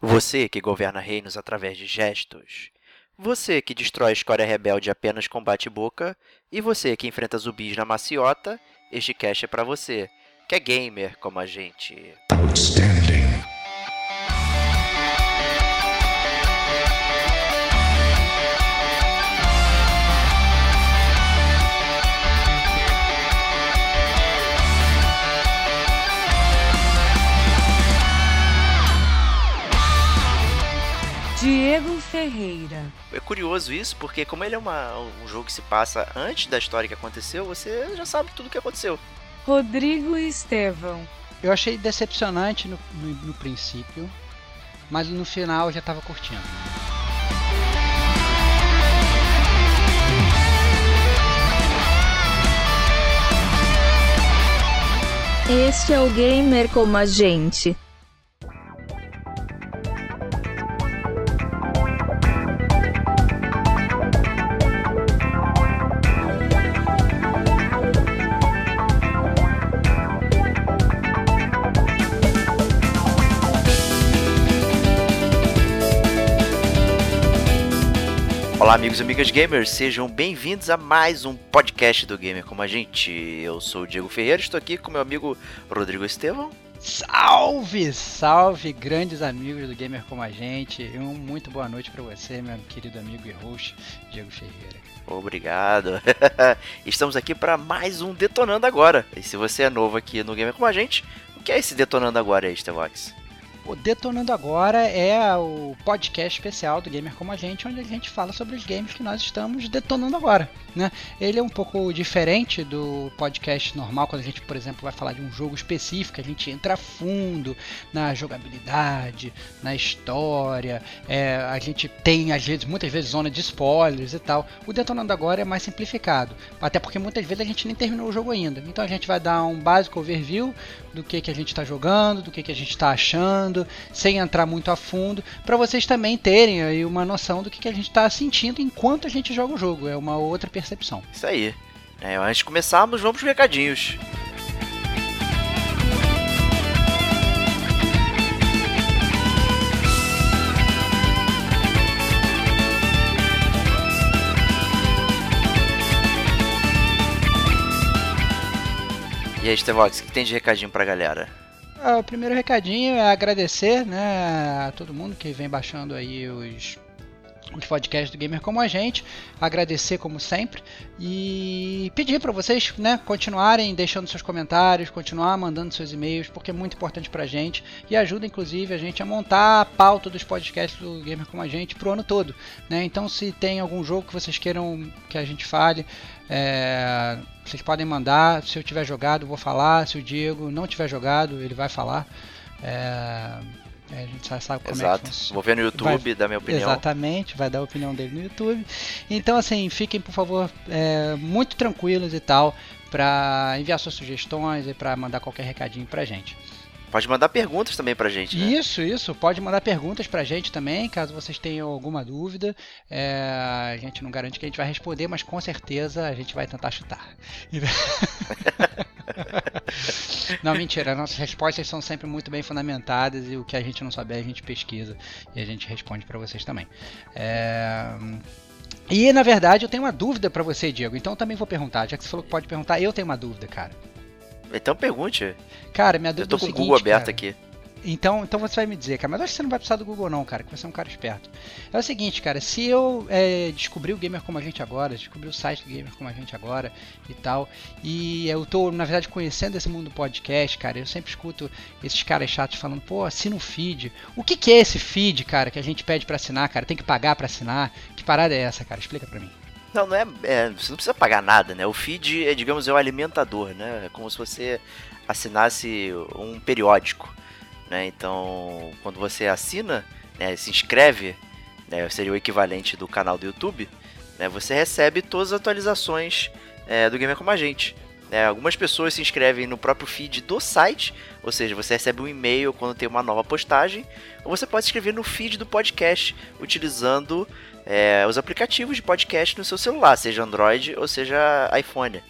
Você que governa reinos através de gestos. Você que destrói a escória rebelde apenas com bate-boca. E você que enfrenta zumbis na maciota. Este cast é pra você, que é gamer como a gente. Outstanding. Ferreira. É curioso isso, porque como ele é uma- um jogo que se passa antes da história que aconteceu, você já sabe tudo o que aconteceu. Rodrigo Estevão. Eu achei decepcionante no, no, no princípio, mas no final eu já tava curtindo. Este é o Gamer como a gente. Amigos e amigas gamers, sejam bem-vindos a mais um podcast do Gamer como a gente. Eu sou o Diego Ferreira, estou aqui com meu amigo Rodrigo Estevão. Salve, salve, grandes amigos do Gamer Como a Gente. E uma muito boa noite pra você, meu querido amigo e host, Diego Ferreira. Obrigado. Estamos aqui para mais um Detonando Agora. E se você é novo aqui no Gamer como a gente, o que é esse Detonando Agora aí, Estevox? O Detonando Agora é o podcast especial do Gamer Como a Gente, onde a gente fala sobre os games que nós estamos detonando agora. Né? Ele é um pouco diferente do podcast normal, quando a gente, por exemplo, vai falar de um jogo específico, a gente entra fundo na jogabilidade, na história, é, a gente tem, às vezes, muitas vezes, zona de spoilers e tal. O Detonando Agora é mais simplificado, até porque muitas vezes a gente nem terminou o jogo ainda. Então a gente vai dar um básico overview do que, que a gente está jogando, do que, que a gente está achando, sem entrar muito a fundo, para vocês também terem aí uma noção do que, que a gente está sentindo enquanto a gente joga o jogo. É uma outra percepção. Isso aí. É, antes de começarmos, vamos para os recadinhos. E aí, Estevox, o que tem de recadinho pra galera? O primeiro recadinho é agradecer né, a todo mundo que vem baixando aí os, os podcasts do Gamer como a gente. Agradecer como sempre e pedir para vocês né, continuarem deixando seus comentários, continuar mandando seus e-mails, porque é muito importante pra gente e ajuda inclusive a gente a montar a pauta dos podcasts do Gamer como a gente pro ano todo. Né? Então se tem algum jogo que vocês queiram que a gente fale, é, vocês podem mandar. Se eu tiver jogado, vou falar. Se o Diego não tiver jogado, ele vai falar. É, a gente já sabe como é que Exato. funciona. Vou ver no YouTube, dar minha opinião. Exatamente, vai dar a opinião dele no YouTube. Então, assim, fiquem, por favor, é, muito tranquilos e tal, para enviar suas sugestões e para mandar qualquer recadinho pra gente. Pode mandar perguntas também pra gente, né? Isso, isso. Pode mandar perguntas pra gente também, caso vocês tenham alguma dúvida. É, a gente não garante que a gente vai responder, mas com certeza a gente vai tentar chutar. não, mentira. Nossas respostas são sempre muito bem fundamentadas e o que a gente não souber a gente pesquisa e a gente responde pra vocês também. É, E na verdade eu tenho uma dúvida pra você, Diego. Então eu também vou perguntar. Já que você falou que pode perguntar, eu tenho uma dúvida, cara. Então pergunte. Cara, minha Eu dúvida tô é o com o seguinte, Google aberto cara. aqui. Então, então você vai me dizer, cara, mas eu acho que você não vai precisar do Google não, cara, que você é um cara esperto. É o seguinte, cara, se eu é, descobrir o Gamer Como a Gente agora, descobrir o site do Gamer Como a Gente agora e tal, e eu tô, na verdade, conhecendo esse mundo do podcast, cara, eu sempre escuto esses caras chatos falando, pô, assina o feed. O que que é esse feed, cara, que a gente pede pra assinar, cara? Tem que pagar pra assinar? Que parada é essa, cara? Explica pra mim. Não, não é, é, Você não precisa pagar nada, né? O feed é, digamos, é o alimentador, né? É como se você assinasse um periódico, né? Então, quando você assina, né, se inscreve, né, seria o equivalente do canal do YouTube, né? Você recebe todas as atualizações é, do Gamer Como a Gente. né? algumas pessoas se inscrevem no próprio feed do site, ou seja, você recebe um e-mail quando tem uma nova postagem, ou você pode se inscrever no feed do podcast utilizando é, os aplicativos de podcast no seu celular, seja Android ou seja iPhone.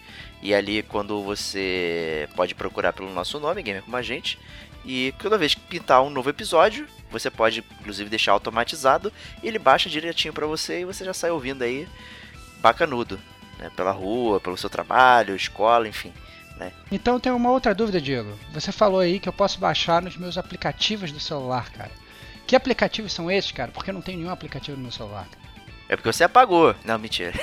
E ali, quando você pode procurar pelo nosso nome, Gamer Como a Gente, E toda vez que pintar um novo episódio, você pode inclusive deixar automatizado ele baixa direitinho para você e você já sai ouvindo aí bacanudo, né? Pela rua, pelo seu trabalho, escola, enfim. Né? Então tem uma outra dúvida, Diego. Você falou aí que eu posso baixar nos meus aplicativos do celular, cara. Que aplicativos são esses, cara? Porque eu não tenho nenhum aplicativo no meu celular. É porque você apagou. Não, mentira.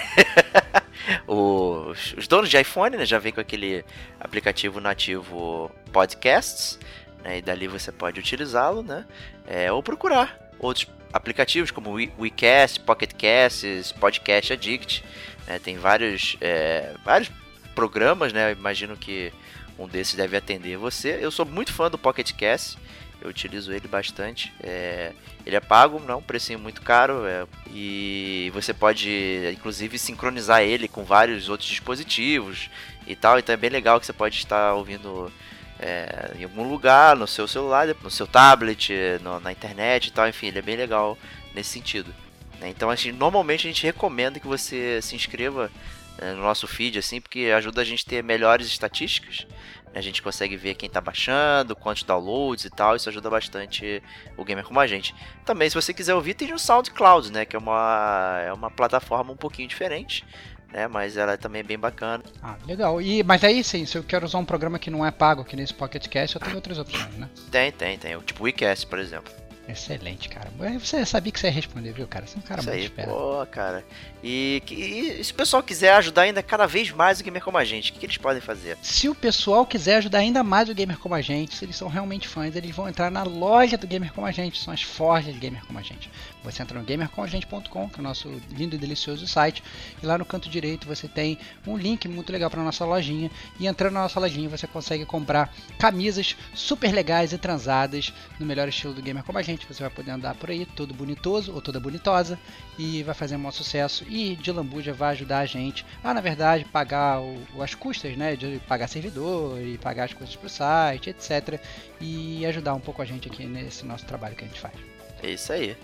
os, os, donos de iPhone né, já vem com aquele aplicativo nativo Podcasts, né, e dali você pode utilizá-lo, né? É, ou procurar outros aplicativos como WeCast, PocketCasts, Podcast Addict. Né, tem vários, é, vários programas, né? Eu imagino que um desses deve atender você. Eu sou muito fã do Pocket Cast, eu utilizo ele bastante. É, ele é pago, não, um precinho muito caro, é, e você pode inclusive sincronizar ele com vários outros dispositivos e tal. Então é bem legal que você pode estar ouvindo é, em algum lugar, no seu celular, no seu tablet, no, na internet e tal. Enfim, ele é bem legal nesse sentido. Né? Então, assim, normalmente a gente recomenda que você se inscreva né, no nosso feed, assim, porque ajuda a gente a ter melhores estatísticas. A gente consegue ver quem está baixando, quantos downloads e tal, isso ajuda bastante o gamer como a gente. Também, se você quiser ouvir, tem o SoundCloud, né? Que é uma, é uma plataforma um pouquinho diferente. Né, mas ela também é bem bacana. Ah, legal. E, mas aí sim, se eu quero usar um programa que não é pago aqui nesse Pocket Cast, eu tenho outras opções, né? Tem, tem, tem. Tipo o WeCast, por exemplo. Excelente, cara. Você sabia que você ia responder, viu, cara? Você é um cara Isso muito aí, esperto. Pô, cara. E, e, se o pessoal quiser ajudar ainda cada vez mais o gamer como a gente, o que, que, eles podem fazer? Se o pessoal quiser ajudar ainda mais o gamer como a gente, se eles são realmente fãs, eles vão entrar na loja do gamer como a gente, são as forjas do gamer como a gente. Você entra no gamercomagente.com, que é o nosso lindo e delicioso site, e lá no canto direito você tem um link muito legal para nossa lojinha. E entrando na nossa lojinha você consegue comprar camisas super legais e transadas no melhor estilo do gamer como a gente. Você vai poder andar por aí todo bonitoso ou toda bonitosa e vai fazer um maior sucesso. E de lambuja vai ajudar a gente a, na verdade, pagar o, as custas, né? De pagar servidor e pagar as coisas para o site, etc. E ajudar um pouco a gente aqui nesse nosso trabalho que a gente faz. É isso aí.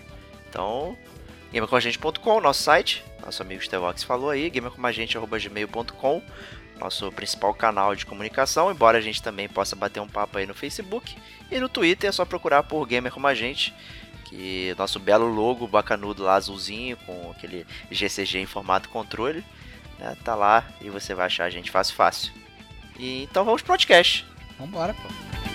Então, gamercomagente.com, nosso site. Nosso amigo Stevox falou aí, gamercomagente.gmail.com, nosso principal canal de comunicação, embora a gente também possa bater um papo aí no Facebook. E no Twitter é só procurar por Gamer Como a Gente, que nosso belo logo bacanudo lá, azulzinho, com aquele GCG em formato controle, né, tá lá e você vai achar a gente fácil, fácil. E, então vamos pro podcast. Vambora, pô.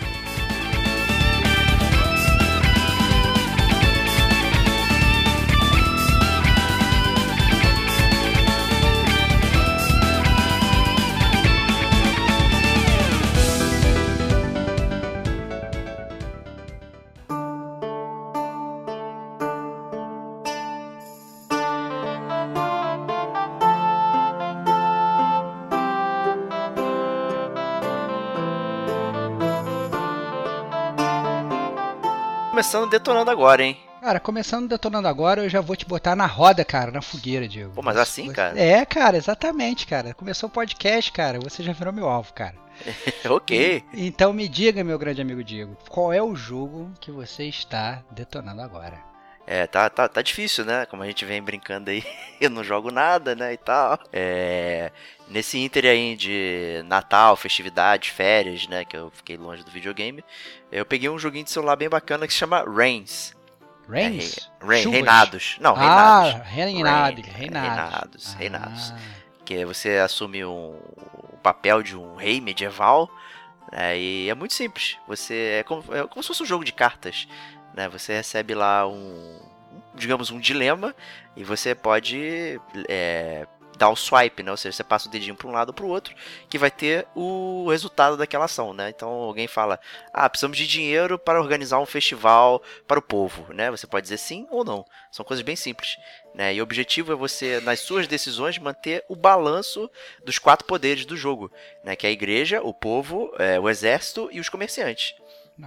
Começando detonando agora, hein? Cara, começando detonando agora, eu já vou te botar na roda, cara, na fogueira, Diego. Pô, mas assim, cara? É, cara, exatamente, cara. Começou o podcast, cara, você já virou meu alvo, cara. ok. Então me diga, meu grande amigo Diego, qual é o jogo que você está detonando agora? É, tá, tá, tá difícil, né? Como a gente vem brincando aí, eu não jogo nada, né, e tal. É, nesse inter aí de Natal, festividade, férias, né, que eu fiquei longe do videogame, eu peguei um joguinho de celular bem bacana que se chama Reigns. Reigns? É, Reigns Reinados. Não, ah, Reinados. Reinados. Reinados. Reinados. Ah. Reinados. Que você assume um, o papel de um rei medieval. Né, e é muito simples. Você é como, é como se fosse um jogo de cartas. Né? Você recebe lá um, digamos, um dilema e você pode é, dar o swipe, né? Ou seja, você passa o dedinho para um lado ou para o outro, que vai ter o resultado daquela ação, né? Então alguém fala: "Ah, precisamos de dinheiro para organizar um festival para o povo", né? Você pode dizer sim ou não. São coisas bem simples, né? E o objetivo é você nas suas decisões manter o balanço dos quatro poderes do jogo, né? Que é a igreja, o povo, é, o exército e os comerciantes.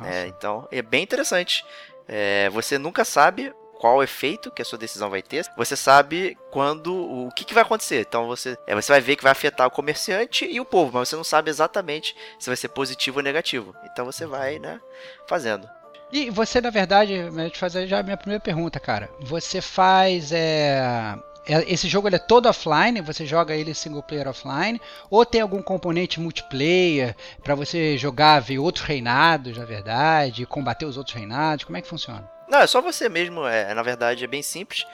É, então é bem interessante. É, você nunca sabe qual efeito que a sua decisão vai ter, você sabe quando o que, que vai acontecer. Então você, é, você vai ver que vai afetar o comerciante e o povo, mas você não sabe exatamente se vai ser positivo ou negativo. Então você vai, né, fazendo. E você, na verdade, eu te fazer já a minha primeira pergunta, cara. Você faz é, esse jogo ele é todo offline, você joga ele single player offline, ou tem algum componente multiplayer pra você jogar, ver outros reinados, na verdade, combater os outros reinados? Como é que funciona? Não, é só você mesmo. É, na verdade, é bem simples.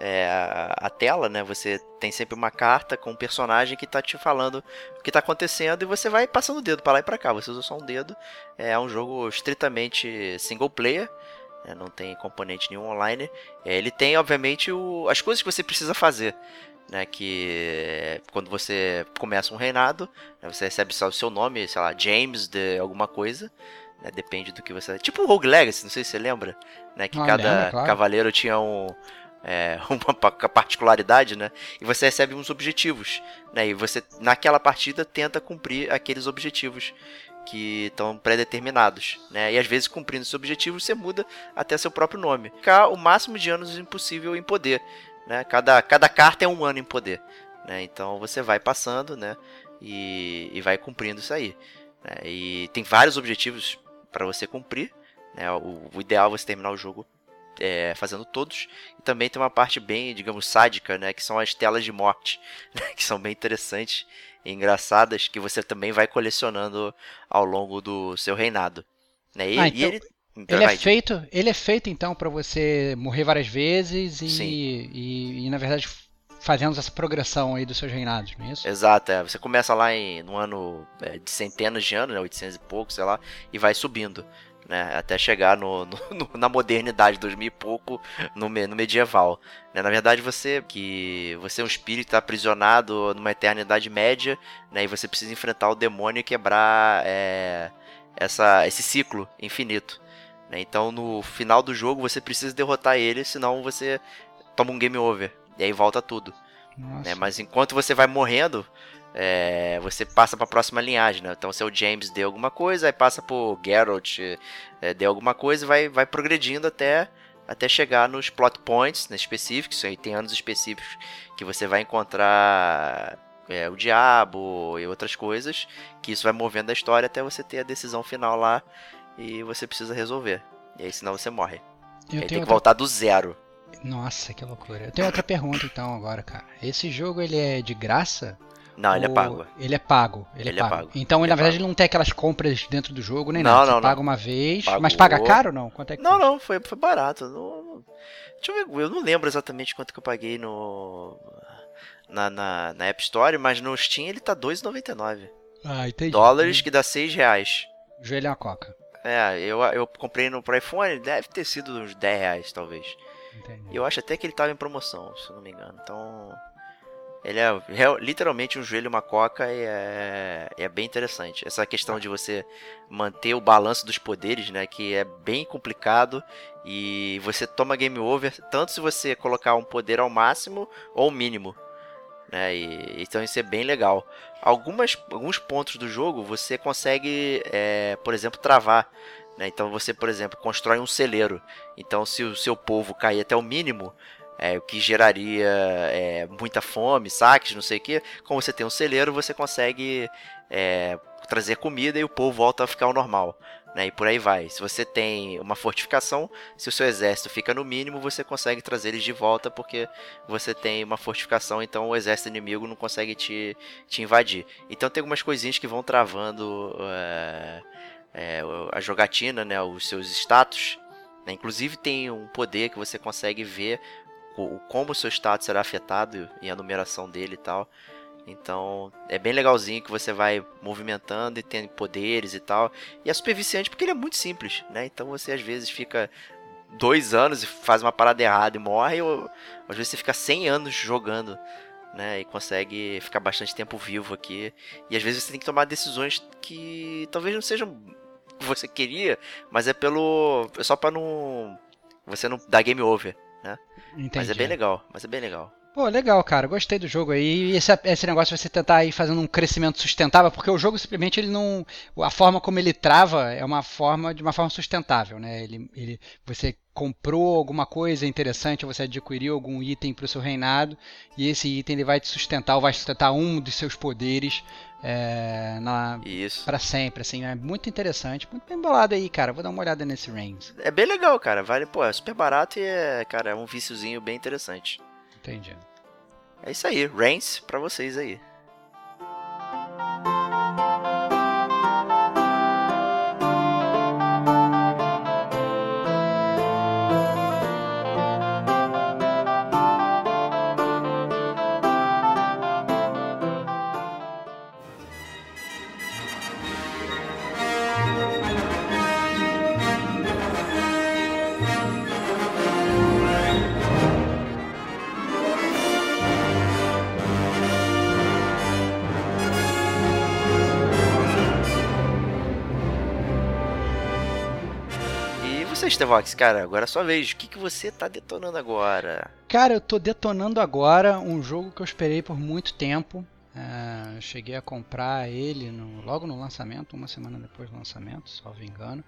É, a, a tela, né? Você tem sempre uma carta com um personagem que tá te falando o que tá acontecendo e você vai passando o dedo pra lá e pra cá. Você usa só um dedo. É um jogo estritamente single player. Né, não tem componente nenhum online. É, ele tem, obviamente, o- as coisas que você precisa fazer. Né, que quando você começa um reinado, né, você recebe só o seu nome, sei lá, James de alguma coisa. né, depende do que você. Tipo o Rogue Legacy, não sei se você lembra. Né, que Ah, cada claro. cavaleiro tinha um, é, uma pa- particularidade, né? E você recebe uns objetivos, né? E você naquela partida tenta cumprir aqueles objetivos que estão pré-determinados, né? E às vezes cumprindo esses objetivos você muda até seu próprio nome. Ficar o máximo de anos impossível em poder, né? Cada, cada carta é um ano em poder, né? Então você vai passando, né? E, e vai cumprindo isso aí. né? E tem vários objetivos para você cumprir, né? O, o ideal é você terminar o jogo é, fazendo todos. E também tem uma parte bem, digamos, sádica, né? Que são as telas de morte, né, que são bem interessantes engraçadas, que você também vai colecionando ao longo do seu reinado. Né? E, Ah, então ele. Ele é feito, ele é feito então pra você morrer várias vezes e, e, e, na verdade fazendo essa progressão aí dos seus reinados, não é isso? Exato, é. Você começa lá em, no ano é, de centenas de anos, né, 800 e pouco, sei lá, e vai subindo, né, até chegar no, no- na modernidade, 2000 e pouco, no, no medieval. né. Na verdade, você que você é um espírito aprisionado numa eternidade média, né, e você precisa enfrentar o demônio e quebrar é, essa, esse ciclo infinito. né. Então, no final do jogo, você precisa derrotar ele, senão você toma um game over. E aí volta tudo né? Mas enquanto você vai morrendo, é, você passa pra próxima linhagem, né? Então, seu James deu alguma coisa, aí passa pro Geralt, é, deu alguma coisa e vai, vai progredindo até, até chegar nos plot points né, específicos. Aí tem anos específicos que você vai encontrar é, o diabo e outras coisas, que isso vai movendo a história até você ter a decisão final lá e você precisa resolver. E aí, senão você morre. Eu aí tem que outra... voltar do zero. Nossa, que loucura. Eu tenho outra pergunta então agora, cara. Esse jogo ele é de graça? Não, ele é pago. Ele é pago. Ele, Ele é é pago. pago. Então, Ele na é verdade, pago. ele não tem aquelas compras dentro do jogo nem Não, nada. não, Você não. paga uma vez, Pagou. mas paga caro ou não? Quanto é que Não, não, foi, foi barato. Não- deixa eu ver, eu não lembro exatamente quanto que eu paguei no. Na, na, na App Store, mas no Steam ele tá R$ 2,99 Ah, entendi. dólares, que dá 6 reais. Joelho é uma coca. É, eu, eu comprei no pro iPhone, deve ter sido uns 10 reais, talvez. Entendi. Eu acho até que ele tava em promoção, se não me engano. Então. Ele é literalmente um joelho e uma coca e é, é bem interessante. Essa questão de você manter o balanço dos poderes, né? Que é bem complicado. E você toma game over tanto se você colocar um poder ao máximo ou mínimo. Né? E, então isso é bem legal. Algumas, alguns pontos do jogo você consegue, é, por exemplo, travar. Né? Então você, por exemplo, constrói um celeiro. Então se o seu povo cair até o mínimo, é, o que geraria é, muita fome, saques, não sei o que. Como você tem um celeiro, você consegue é, trazer comida e o povo volta a ficar ao normal. Né? E por aí vai. Se você tem uma fortificação, se o seu exército fica no mínimo, você consegue trazer eles de volta porque você tem uma fortificação, então o exército inimigo não consegue te, te invadir. Então tem algumas coisinhas que vão travando é, é, a jogatina, né? os seus status. né? Inclusive tem um poder que você consegue ver como o seu status será afetado e a numeração dele e tal. Então é bem legalzinho que você vai movimentando e tem poderes e tal. E é super viciante porque ele é muito simples, né? Então você às vezes fica dois anos e faz uma parada errada e morre, ou às vezes você fica 100 anos jogando, né? E consegue ficar bastante tempo vivo aqui. E às vezes você tem que tomar decisões que talvez não sejam o que você queria, mas é pelo. é só pra não. Você não dar game over. Entendi. Mas é bem legal, mas é bem legal. Pô, legal, cara. Gostei do jogo aí. E esse, esse negócio de você tentar ir fazendo um crescimento sustentável, porque o jogo simplesmente ele não. A forma como ele trava é uma forma de uma forma sustentável, né? Ele, ele, você comprou alguma coisa interessante, você adquiriu algum item para o seu reinado, e esse item ele vai te sustentar, ou vai sustentar um dos seus poderes é, na, Isso. para sempre, assim, é muito interessante, muito bem bolado aí, cara. Vou dar uma olhada nesse Reigns. É bem legal, cara. Vale, pô, é super barato e é, cara, é um viciozinho bem interessante. Entendi. É isso aí, Reigns pra vocês aí. Você, Stevox, cara, agora é sua vez. O que, que você tá detonando agora? Cara, eu tô detonando agora um jogo que eu esperei por muito tempo. É, cheguei a comprar ele no- logo no lançamento, uma semana depois do lançamento, salvo engano.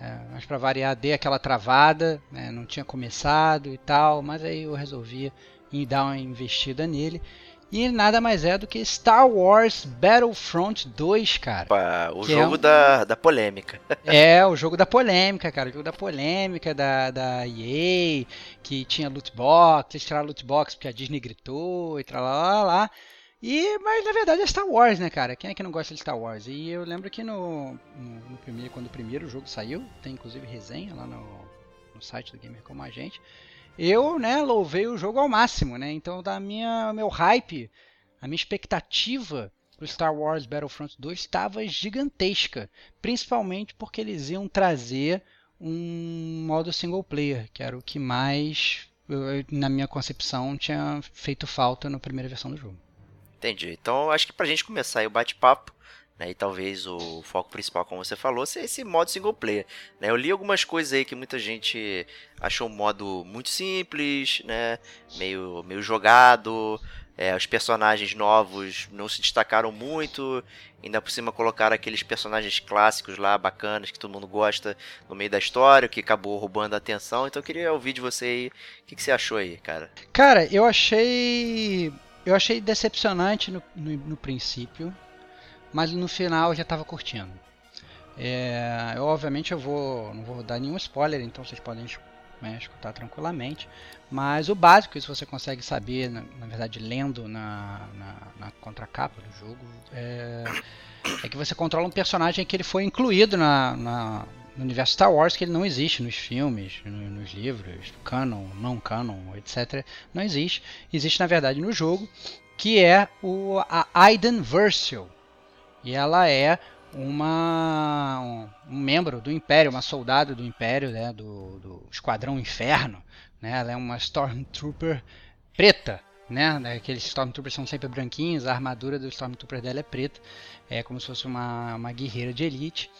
É, mas para variar, dei aquela travada, né, não tinha começado e tal, mas aí eu resolvi dar uma investida nele. E nada mais é do que Star Wars Battlefront 2, cara. Opa, o Que é jogo um- da, da polêmica. É, o jogo da polêmica, cara. O jogo da polêmica da, da EA, que tinha loot box, eles tiraram loot box porque a Disney gritou e lá lá. E, mas na verdade é Star Wars, né, cara? Quem é que não gosta de Star Wars? E eu lembro que no, no, no primeiro, quando o primeiro jogo saiu, tem inclusive resenha lá no, no site do Gamer Como a Gente. Eu, né, louvei o jogo ao máximo, né? Então, da minha, meu hype, a minha expectativa pro Star Wars Battlefront 2 estava gigantesca, principalmente porque eles iam trazer um modo single player, que era o que mais, na minha concepção, tinha feito falta na primeira versão do jogo. Entendi. Então, acho que pra gente começar o bate-papo, né, e talvez o foco principal, como você falou, seja esse modo single player. Né? Eu li algumas coisas aí que muita gente achou o modo muito simples, né, meio, meio jogado, é, os personagens novos não se destacaram muito, ainda por cima colocaram aqueles personagens clássicos lá, bacanas, que todo mundo gosta, no meio da história, que acabou roubando a atenção. Então eu queria ouvir de você aí, o que, que você achou aí, cara? Cara, eu achei. Eu achei decepcionante no, no, no princípio, mas no final eu já estava curtindo. É, eu, obviamente eu vou. não vou dar nenhum spoiler, então vocês podem né, escutar tranquilamente. Mas o básico, isso você consegue saber, na, na verdade, lendo na, na, na contracapa do jogo, é, é que você controla um personagem que ele foi incluído na, na- no universo Star Wars, que ele não existe nos filmes, no- nos livros, canon, não canon, etc. Não existe. Existe, na verdade, no jogo, que é o, a Aiden Versio. E ela é uma um, um membro do Império, uma soldado do Império, né, do, do Esquadrão Inferno. Né, ela é uma Stormtrooper preta, né? Aqueles Stormtroopers são sempre branquinhos, a armadura do Stormtrooper dela é preta, é como se fosse uma, uma guerreira de elite.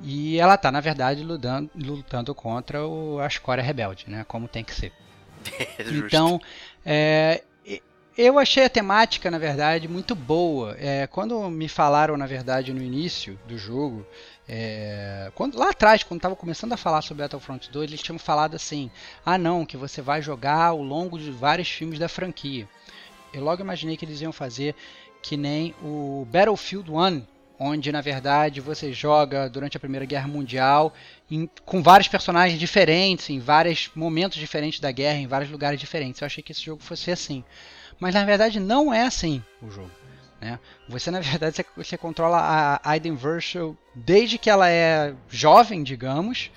E ela tá, na verdade, lutando, lutando contra o, a escória rebelde, né? Como tem que ser. Justo. Então, é, eu achei a temática, na verdade, muito boa. É, quando me falaram, na verdade, no início do jogo, é, quando, lá atrás, quando estava começando a falar sobre Battlefront 2, eles tinham falado assim: ah, não, que você vai jogar ao longo de vários filmes da franquia. Eu logo imaginei que eles iam fazer que nem o Battlefield 1, onde na verdade você joga durante a Primeira Guerra Mundial em- com vários personagens diferentes, em vários momentos diferentes da guerra, em vários lugares diferentes. Eu achei que esse jogo fosse assim. Mas na verdade não é assim o jogo. Né? Você na verdade você, você controla a Aiden Versio desde que ela é jovem, digamos,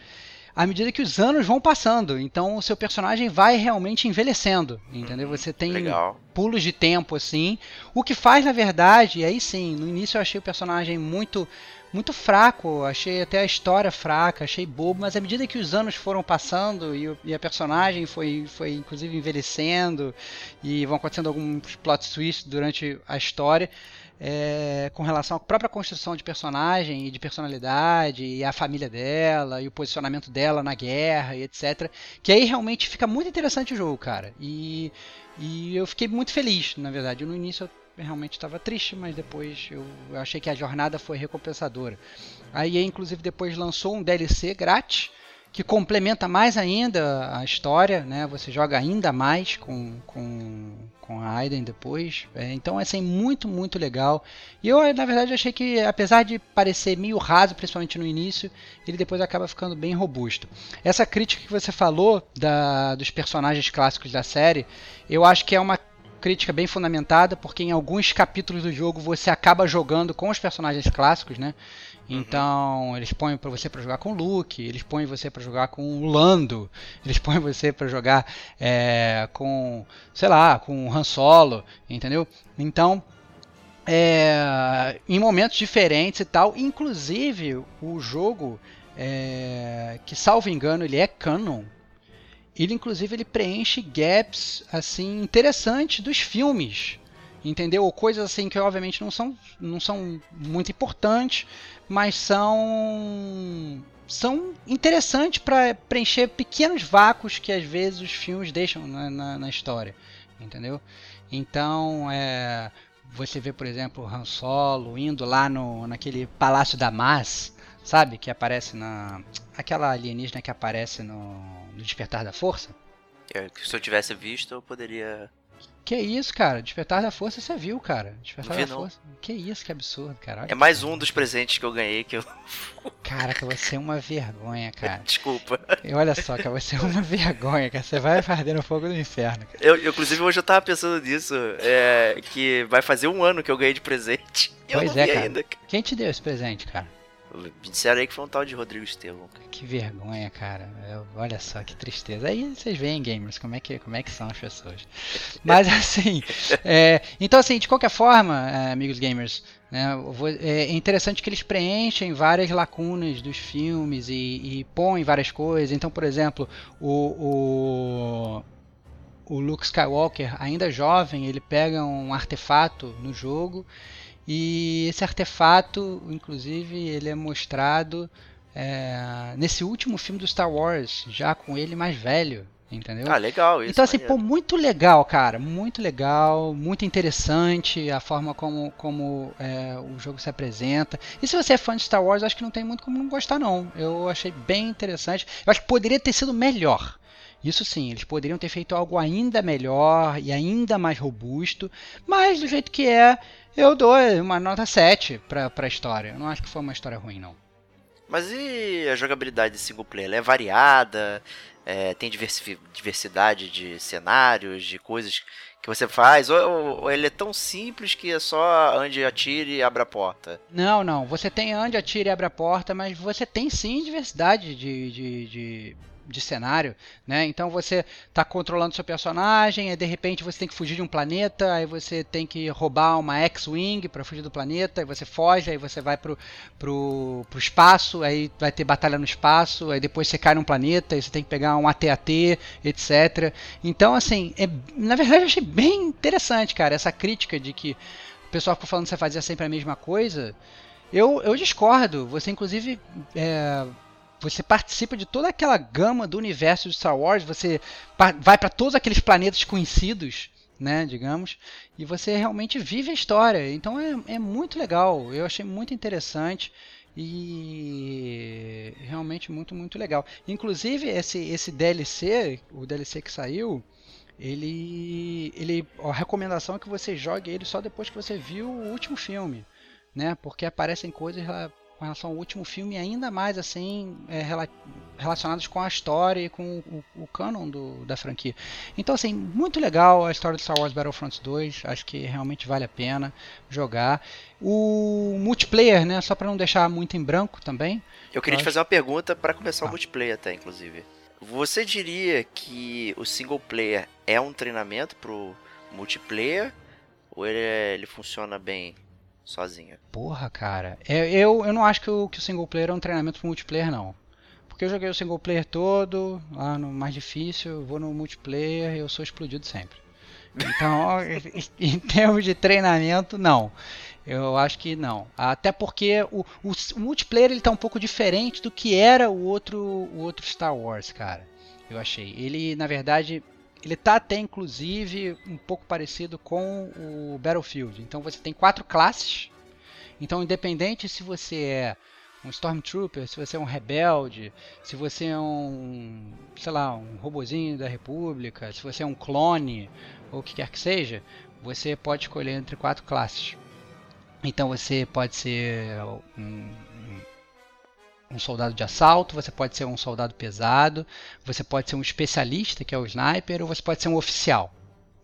à medida que os anos vão passando. Então o seu personagem vai realmente envelhecendo, entendeu? Você tem Legal. pulos de tempo assim, o que faz na verdade, e aí sim, no início eu achei o personagem muito muito fraco, achei até a história fraca, achei bobo, mas à medida que os anos foram passando e, e a personagem foi, foi inclusive envelhecendo e vão acontecendo alguns plot twists durante a história, é, com relação à própria construção de personagem e de personalidade e a família dela e o posicionamento dela na guerra e etc. Que aí realmente fica muito interessante o jogo, cara. E, e eu fiquei muito feliz, na verdade. No início eu realmente estava triste, mas depois eu, achei que a jornada foi recompensadora. A EA, inclusive, depois lançou um DLC grátis que complementa mais ainda a história, né? Você joga ainda mais com, com, com a Aiden depois. É, então, assim, muito, muito legal. E eu, na verdade, achei que, apesar de parecer meio raso, principalmente no início, ele depois acaba ficando bem robusto. Essa crítica que você falou da, dos personagens clássicos da série, eu acho que é uma crítica bem fundamentada, porque em alguns capítulos do jogo você acaba jogando com os personagens clássicos, né? Então, uhum. eles põem para você para jogar com o Luke, eles põem você para jogar com o Lando, eles põem você para jogar é, com, sei lá, com o Han Solo, entendeu? Então, é, em momentos diferentes e tal, inclusive o jogo, é, que salvo engano ele é canon, ele inclusive ele preenche gaps assim interessantes dos filmes entendeu ou coisas assim que obviamente não são não são muito importantes mas são são interessantes para preencher pequenos vácuos que às vezes os filmes deixam na, na, na história, entendeu? Então, é, você vê, por exemplo, Han Solo indo lá no, naquele Palácio da Maz, sabe? Que aparece na. aquela alienígena que aparece no, no Despertar da Força. É, se eu tivesse visto, eu poderia que isso, cara? Despertar da Força você viu, cara. Despertar vi, da não. Força. Que isso, que absurdo, cara. é mais um dos presentes que eu ganhei que eu. Caraca, você é uma vergonha, cara. Desculpa. E olha só, cara, você é uma vergonha, cara. Você vai perder no fogo do inferno, cara. Eu, inclusive, hoje eu tava pensando nisso. É, que vai fazer um ano que eu ganhei de presente. Pois é, cara. Ainda. Quem te deu esse presente, cara? Me disseram aí que foi um tal de Rodrigo Estevão. Que vergonha, cara. Eu, olha só, que tristeza. Aí vocês veem, gamers, como é que, como é que são as pessoas. Mas assim, é, então assim, de qualquer forma, é, amigos gamers, né, é interessante que eles preenchem várias lacunas dos filmes e, e põem várias coisas. Então, por exemplo, o, o, o Luke Skywalker, ainda jovem, ele pega um artefato no jogo e esse artefato, inclusive, ele é mostrado é, nesse último filme do Star Wars, já com ele mais velho, entendeu? Ah, legal isso. Então, assim, pô, muito legal, cara. Muito legal, muito interessante a forma como, como é, o jogo se apresenta. E se você é fã de Star Wars, acho que não tem muito como não gostar, não. Eu achei bem interessante. Eu acho que poderia ter sido melhor. Isso sim, eles poderiam ter feito algo ainda melhor e ainda mais robusto, mas do jeito que é, eu dou uma nota 7 pra, pra história. Eu não acho que foi uma história ruim, não. Mas e a jogabilidade de single player? Ela é variada? É, tem diversidade de cenários, de coisas que você faz? Ou, ou, ele é tão simples que é só ande, atire e abra a porta? Não, não. Você tem ande, atire e abra a porta, mas você tem sim diversidade de, de, de de cenário, né? Então você está controlando seu personagem, e de repente você tem que fugir de um planeta, aí você tem que roubar uma X-Wing para fugir do planeta, aí você foge, aí você vai pro, pro, pro espaço, aí vai ter batalha no espaço, aí depois você cai num planeta, aí você tem que pegar um AT-AT, etc. Então, assim, é, na verdade eu achei bem interessante, cara, essa crítica de que o pessoal ficou falando que você fazia sempre a mesma coisa. Eu, eu discordo. Você, inclusive, é, você participa de toda aquela gama do universo de Star Wars, você vai para todos aqueles planetas conhecidos, né, digamos, e você realmente vive a história. Então é, é muito legal, eu achei muito interessante e realmente muito, muito legal. Inclusive esse, esse DLC, o DLC que saiu, ele, ele, a recomendação é que você jogue ele só depois que você viu o último filme, né? Porque aparecem coisas relação ao último filme, ainda mais assim é, relacionados com a história e com o, o canon do, da franquia. Então, assim, muito legal a história do Star Wars Battlefront 2. Acho que realmente vale a pena jogar. O multiplayer, né? Só para não deixar muito em branco também. Eu queria te fazer uma pergunta para começar ah. o multiplayer até, inclusive. Você diria que o single player é um treinamento pro multiplayer? Ou ele, é, ele funciona bem sozinha. Porra, cara. É, eu, eu não acho que o, que o single player é um treinamento pro multiplayer, não. Porque eu joguei o single player todo, lá no mais difícil, vou no multiplayer eu sou explodido sempre. Então, em termos de treinamento, não. Eu acho que não. Até porque o, o, o multiplayer ele tá um pouco diferente do que era o outro, o outro Star Wars, cara. Eu achei. Ele, na verdade, ele tá até inclusive um pouco parecido com o Battlefield. Então você tem quatro classes. Então independente se você é um Stormtrooper, se você é um rebelde, se você é um, sei lá, um robozinho da República, se você é um clone ou o que quer que seja, você pode escolher entre quatro classes. Então você pode ser um, um soldado de assalto, você pode ser um soldado pesado, você pode ser um especialista, que é o sniper, ou você pode ser um oficial.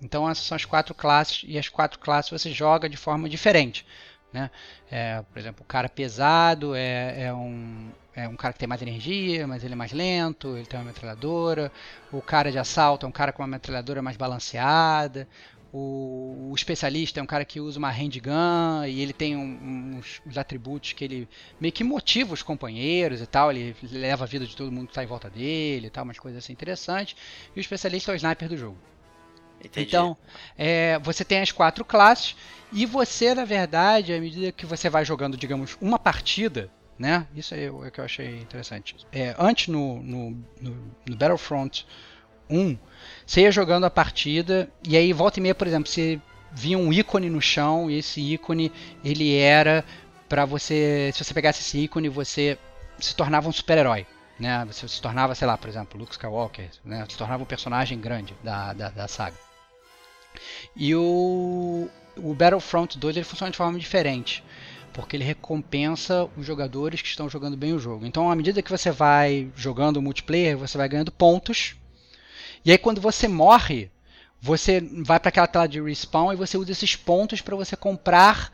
Então essas são as quatro classes e as quatro classes você joga de forma diferente. Né? É, por exemplo, o cara pesado é, é, um, é um cara que tem mais energia, mas ele é mais lento, ele tem uma metralhadora. O cara de assalto é um cara com uma metralhadora mais balanceada. O, o, especialista é um cara que usa uma handgun e ele tem um, uns, uns, atributos que ele meio que motiva os companheiros e tal. Ele leva a vida de todo mundo que está em volta dele e tal, umas coisas assim interessantes. E o especialista é o sniper do jogo. Entendi. Então, é, você tem as quatro classes e você, na verdade, à medida que você vai jogando, digamos, uma partida, né? Isso é o que eu achei interessante. É, antes no, no, no, no Battlefront 1, você ia jogando a partida e aí volta e meia, por exemplo, você via um ícone no chão e esse ícone ele era para você, se você pegasse esse ícone, você se tornava um super-herói. Né? Você se tornava, sei lá, por exemplo, Luke Skywalker, né? se tornava um personagem grande da, da, da saga. E o, o Battlefront 2 ele funciona de forma diferente, porque ele recompensa os jogadores que estão jogando bem o jogo. Então, à medida que você vai jogando multiplayer, você vai ganhando pontos. E aí, quando você morre, você vai para aquela tela de respawn e você usa esses pontos para você comprar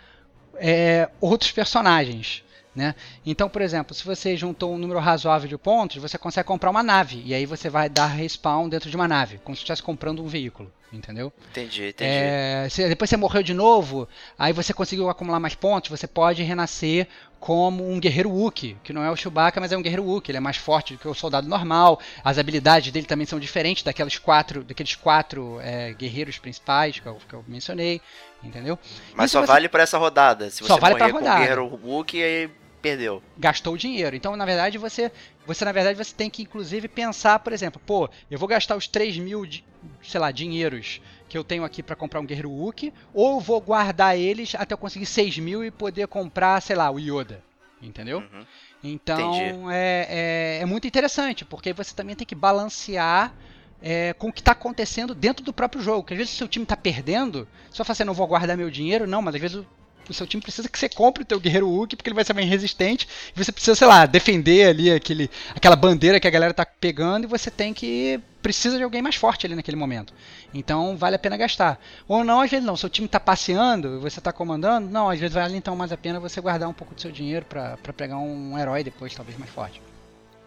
é, outros personagens. Né? Então, por exemplo, se você juntou um número razoável de pontos, você consegue comprar uma nave. E aí você vai dar respawn dentro de uma nave, como se estivesse comprando um veículo. Entendeu? Entendi, entendi. É, se, depois você morreu de novo, aí você conseguiu acumular mais pontos, você pode renascer como um guerreiro Wookie, que não é o Chewbacca, mas é um guerreiro Wookie. Ele é mais forte do que o soldado normal. As habilidades dele também são diferentes daqueles quatro, daqueles quatro é, guerreiros principais que eu, que eu, mencionei, entendeu? Mas só você... vale para essa rodada. Se você só vale morrer com rodada. o guerreiro Wookie, aí perdeu. Gastou o dinheiro. Então, na verdade, você, você na verdade você tem que inclusive pensar, por exemplo, pô, eu vou gastar os 3 mil, de, sei lá, dinheiros que eu tenho aqui para comprar um Guerreiro Wookie, ou vou guardar eles até eu conseguir 6 mil e poder comprar, sei lá, o Yoda. Entendeu? Uhum. Então é, é, é, muito interessante, porque você também tem que balancear é, com o que está acontecendo dentro do próprio jogo. Porque às vezes o seu time está perdendo, só fala assim, não vou guardar meu dinheiro, não, mas às vezes o seu time precisa que você compre o teu guerreiro Hulk, porque ele vai ser mais resistente, e você precisa, sei lá, defender ali aquele, aquela bandeira que a galera tá pegando, e você tem que precisa de alguém mais forte ali naquele momento. Então vale a pena gastar. Ou não, às vezes não, seu time tá passeando, você tá comandando, não, às vezes vale então mais a pena você guardar um pouco do seu dinheiro para pegar um herói depois, talvez mais forte.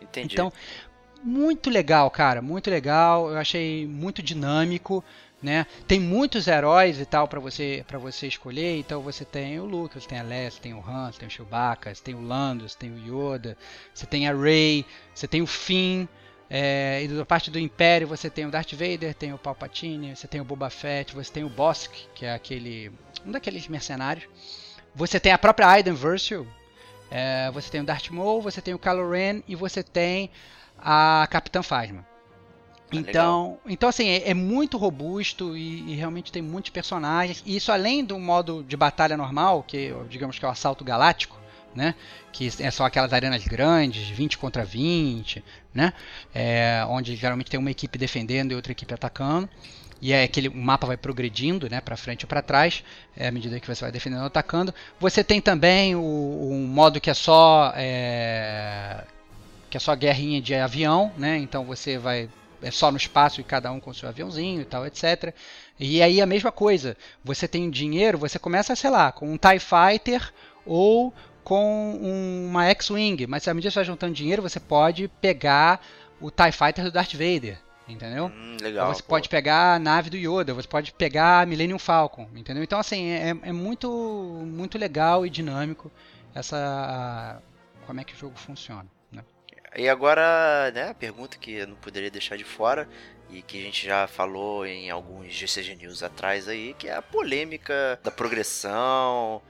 Entendi. Então, muito legal, cara, muito legal. Eu achei muito dinâmico né? Tem muitos heróis e tal para você para você escolher. Então você tem o Luke, você tem a Leia, tem o Han, tem o Chewbacca, você tem o Lando, você tem o Yoda, você tem a Rey, você tem o Finn. É, e da parte do Império você tem o Darth Vader, tem o Palpatine, você tem o Boba Fett, você tem o Bosk, que é aquele um daqueles mercenários. Você tem a própria Aiden Versio, é, você tem o Darth Maul, você tem o Kylo Ren e você tem a Capitã Phasma. Ah, então, então assim, é, é muito robusto e, e, realmente tem muitos personagens. E isso além do modo de batalha normal, que digamos que é o assalto galáctico, né? Que é só aquelas arenas grandes, 20 contra 20, né? É, onde geralmente tem uma equipe defendendo e outra equipe atacando. E é aquele o mapa vai progredindo, né, para frente ou para trás, é, à medida que você vai defendendo ou atacando. Você tem também o, o modo que é só é, que é só guerrinha de avião, né? Então você vai é só no espaço e cada um com seu aviãozinho e tal, etc. E aí a mesma coisa, você tem dinheiro, você começa, sei lá, com um TIE Fighter ou com uma X-Wing, mas à medida que você vai juntando dinheiro, você pode pegar o TIE Fighter do Darth Vader, entendeu? Hum, legal. Você pô. pode pegar a nave do Yoda, você pode pegar a Millennium Falcon, entendeu? Então, assim, é, é muito, muito legal e dinâmico essa como é que o jogo funciona. E agora, né, a pergunta que eu não poderia deixar de fora e que a gente já falou em alguns GCG News atrás aí, que é a polêmica da progressão. O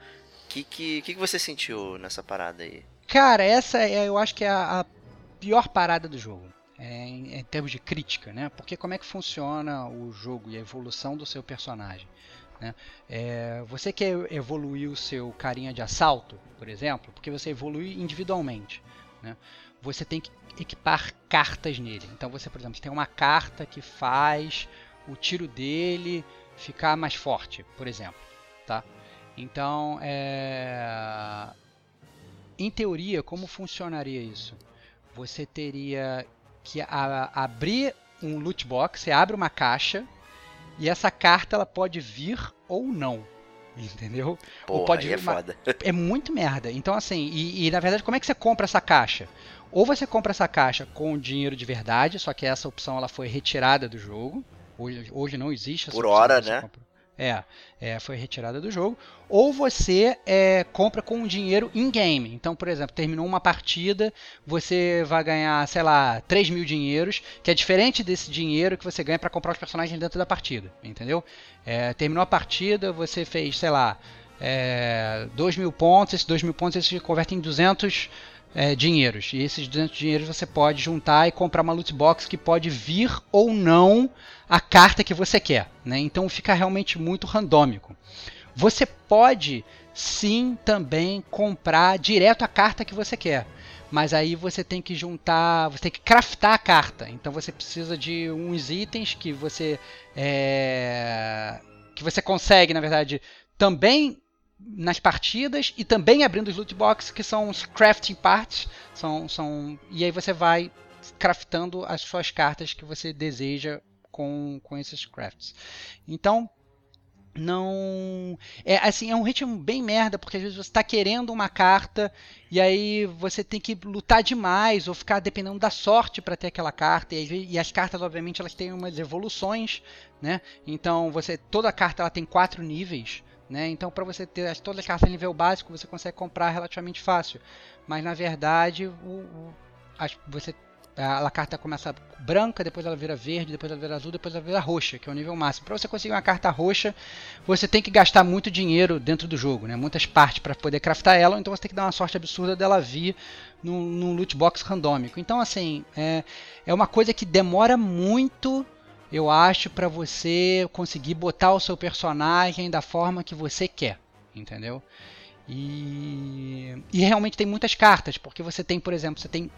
que, que, que você sentiu nessa parada aí? Cara, essa é, eu acho que é a, a pior parada do jogo. É, em, em, termos de crítica, né? Porque como é que funciona o jogo e a evolução do seu personagem? Né? É, você quer evoluir o seu carinha de assalto, por exemplo, porque você evolui individualmente. Né? Você tem que equipar cartas nele. Então você, por exemplo, tem uma carta que faz o tiro dele ficar mais forte, por exemplo, tá? Então, é... em teoria, como funcionaria isso? Você teria que abrir um loot box, você abre uma caixa E essa carta ela pode vir ou não. Entendeu? Pô, pode aí é foda. É muito merda. Então, assim, e, e, na verdade, como é que você compra essa caixa? Ou você compra essa caixa com dinheiro de verdade, só que essa opção ela foi retirada do jogo. Hoje, hoje não existe essa Por opção hora, né? compra. É, é, foi retirada do jogo. Ou você é, compra com dinheiro in-game. Então, por exemplo, terminou uma partida, você vai ganhar, sei lá, 3 mil dinheiros, que é diferente desse dinheiro que você ganha para comprar os personagens dentro da partida, entendeu? É, terminou a partida, você fez, sei lá, é, 2 mil pontos, esses 2 mil pontos eles se convertem em 200 é, dinheiros. E esses 200 dinheiros você pode juntar e comprar uma loot box que pode vir ou não a carta que você quer. Né? Então fica realmente muito randômico. Você pode sim também comprar direto a carta que você quer. Mas aí você tem que juntar, você tem que craftar a carta. Então você precisa de uns itens que você é, que você consegue, na verdade, também nas partidas e também abrindo os loot boxes, que são os crafting parts. São, são, e aí você vai craftando as suas cartas que você deseja com, com esses crafts. Então, não. É assim, é um ritmo bem merda, porque às vezes você está querendo uma carta e aí você tem que lutar demais ou ficar dependendo da sorte para ter aquela carta. E, e as cartas, obviamente, elas têm umas evoluções, né? Então você. Toda carta ela tem quatro níveis. Né? Então, para você ter as- todas as cartas em nível básico, você consegue comprar relativamente fácil. Mas na verdade, o, o- as- você a, a carta começa branca, depois ela vira verde, depois ela vira azul, depois ela vira roxa, que é o nível máximo. Para você conseguir uma carta roxa, você tem que gastar muito dinheiro dentro do jogo, né? muitas partes para poder craftar ela, então você tem que dar uma sorte absurda dela vir num, num loot box randômico. Então, assim, é, é uma coisa que demora muito, eu acho, para você conseguir botar o seu personagem da forma que você quer, entendeu? E, e realmente tem muitas cartas, porque você tem, por exemplo, você tem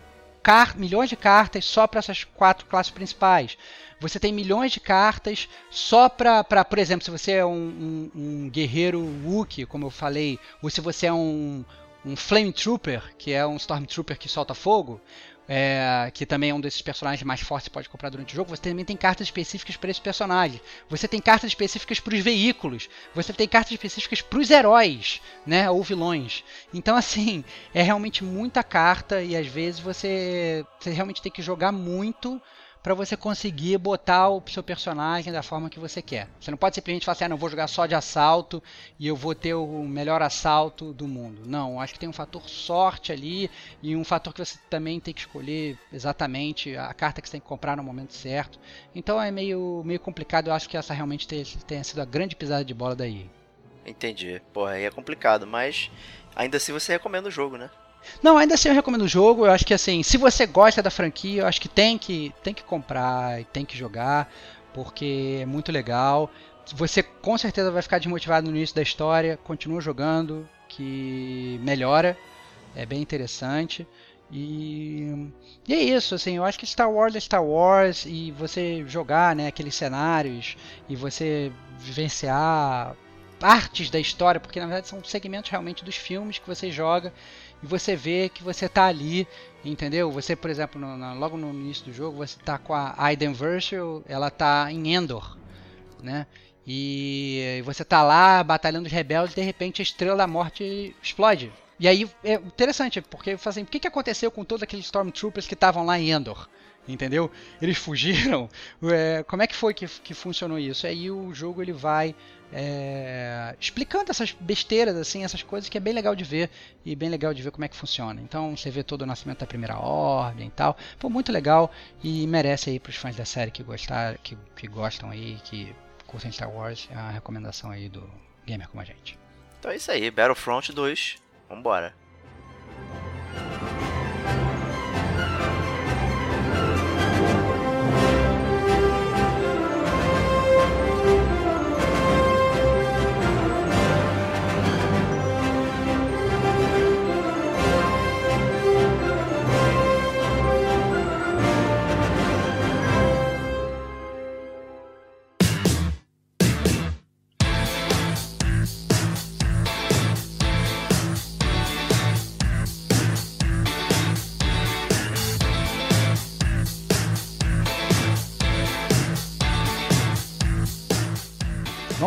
milhões de cartas só para essas quatro classes principais. Você tem milhões de cartas só para, por exemplo, se você é um, um, um guerreiro Wookiee, como eu falei, ou se você é um, um Flame Trooper, que é um Stormtrooper que solta fogo, é, que também é um desses personagens mais fortes que você pode comprar durante o jogo, você também tem cartas específicas para esse personagem. Você tem cartas específicas para os veículos. Você tem cartas específicas para os heróis, né, ou vilões. Então, assim, é realmente muita carta e às vezes você, você realmente tem que jogar muito para você conseguir botar o seu personagem da forma que você quer. Você não pode simplesmente falar assim, ah, não vou jogar só de assalto e eu vou ter o melhor assalto do mundo. Não, acho que tem um fator sorte ali e um fator que você também tem que escolher exatamente a carta que você tem que comprar no momento certo. Então é meio, meio complicado, eu acho que essa realmente tenha, sido a grande pisada de bola daí. Entendi. Porra, aí é complicado, mas ainda assim você recomenda o jogo, né? Não, ainda assim eu recomendo o jogo. Eu acho que assim, se você gosta da franquia, eu acho que tem que, tem que comprar e tem que jogar, porque é muito legal. Você com certeza vai ficar desmotivado no início da história, continua jogando, que melhora, é bem interessante. E, e é isso, assim, eu acho que Star Wars é Star Wars e você jogar, né, aqueles cenários e você vivenciar partes da história, porque na verdade são segmentos realmente dos filmes que você joga e você vê que você tá ali, entendeu? Você, por exemplo, no, no, logo no início do jogo, você tá com a Aiden Virtual, ela tá em Endor, né? E você tá lá batalhando os rebeldes e de repente a Estrela da Morte explode. E aí é interessante, porque assim, o que, que aconteceu com todos aqueles Stormtroopers que estavam lá em Endor? Entendeu? Eles fugiram? É, como é que foi que, que funcionou isso? Aí o jogo ele vai é, explicando essas besteiras, assim, essas coisas que é bem legal de ver e bem legal de ver como é que funciona. Então você vê todo o nascimento da primeira ordem e tal. Pô, muito legal e merece aí para os fãs da série que gostar, que, que gostam aí, que curtem Star Wars, a recomendação aí do gamer como a gente. Então é isso aí, Battlefront 2. Vambora.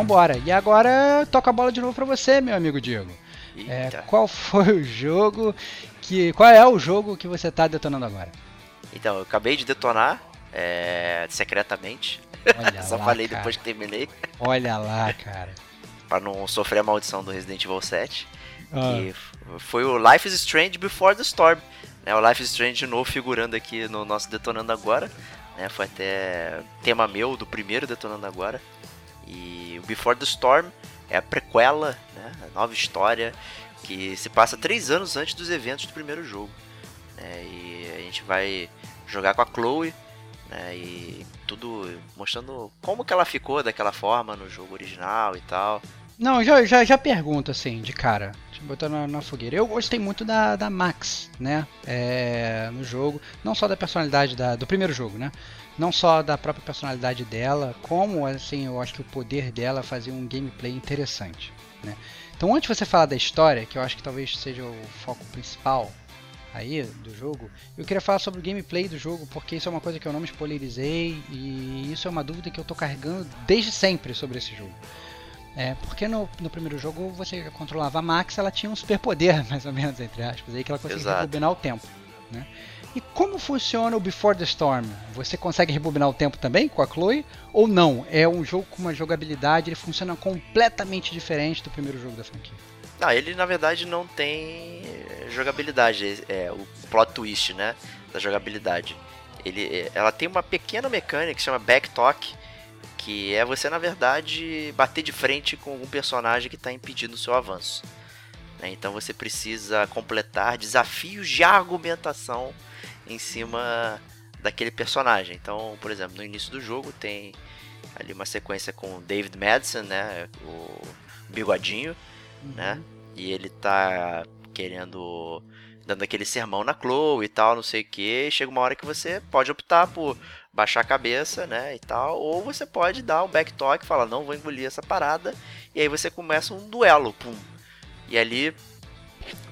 Vambora. E agora toca a bola de novo pra você, meu amigo Diego. É, qual foi o jogo que. Qual é o jogo que você tá detonando agora? Então, eu acabei de detonar é, secretamente. Olha Só lá, falei cara. depois que terminei. Olha lá, cara. Pra não sofrer a maldição do Resident Evil 7. Ah, Que foi o Life is Strange Before the Storm. Né, o Life is Strange de novo figurando aqui no nosso Detonando Agora. Né, foi até tema meu do primeiro Detonando Agora. E o Before the Storm é a prequela, né, a nova história que se passa três anos antes dos eventos do primeiro jogo. né, e a gente vai jogar com a Chloe. Né, e tudo mostrando como que ela ficou daquela forma no jogo original e tal. Não, já, já, já pergunto assim, de cara. Eu botar na, na fogueira. Eu gostei muito da, da Max, né? É, no jogo. Não só da personalidade da, do primeiro jogo, né? Não só da própria personalidade dela, como assim, eu acho que o poder dela fazia um gameplay interessante. Né? Então antes de você falar da história, que eu acho que talvez seja o foco principal aí do jogo, eu queria falar sobre o gameplay do jogo, porque isso é uma coisa que eu não me spoilerizei e isso é uma dúvida que eu tô carregando desde sempre sobre esse jogo. É, porque no, no primeiro jogo você controlava a Max, ela tinha um superpoder, mais ou menos, entre aspas, aí que ela conseguia Exato. rebobinar o tempo. Né? E como funciona o Before the Storm? Você consegue rebobinar o tempo também com a Chloe? Ou não? É um jogo com uma jogabilidade, ele funciona completamente diferente do primeiro jogo da franquia. Não, ele na verdade não tem eh, jogabilidade, é o plot twist, né, da jogabilidade. Ele, eh, ela tem uma pequena mecânica que chama backtalk, que é você na verdade bater de frente com algum personagem que está impedindo o seu avanço. Né? Então você precisa completar desafios de argumentação em cima daquele personagem. Então, por exemplo, no início do jogo tem ali uma sequência com o David Madison, né, o bigodinho né? E ele tá querendo. dando aquele sermão na Chloe e tal, não sei o que. Chega uma hora que você pode optar por baixar a cabeça, né? E tal. Ou você pode dar um backtalk e falar, não vou engolir essa parada. E aí você começa um duelo, pum. E ali.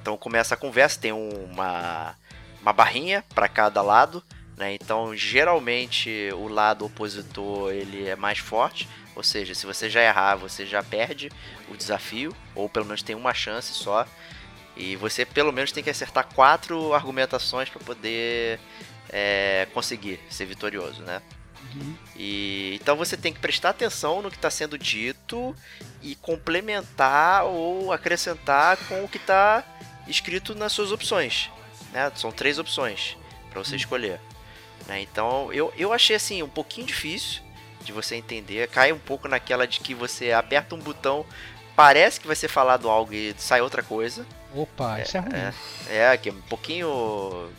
Então começa a conversa, tem uma. uma barrinha para cada lado. Né? Então, geralmente, o lado opositor ele é mais forte. Ou seja, se você já errar, você já perde o desafio, ou pelo menos tem uma chance só. E você pelo menos tem que acertar quatro argumentações para poder é, conseguir ser vitorioso, né? Uhum. E então você tem que prestar atenção no que está sendo dito e complementar ou acrescentar com o que está escrito nas suas opções. Né? São três opções para você escolher. né? Então eu, eu achei assim um pouquinho difícil de você entender. Cai um pouco naquela de que você aperta um botão, parece que vai ser falado algo e sai outra coisa. Opa, isso é ruim. É, é que é um pouquinho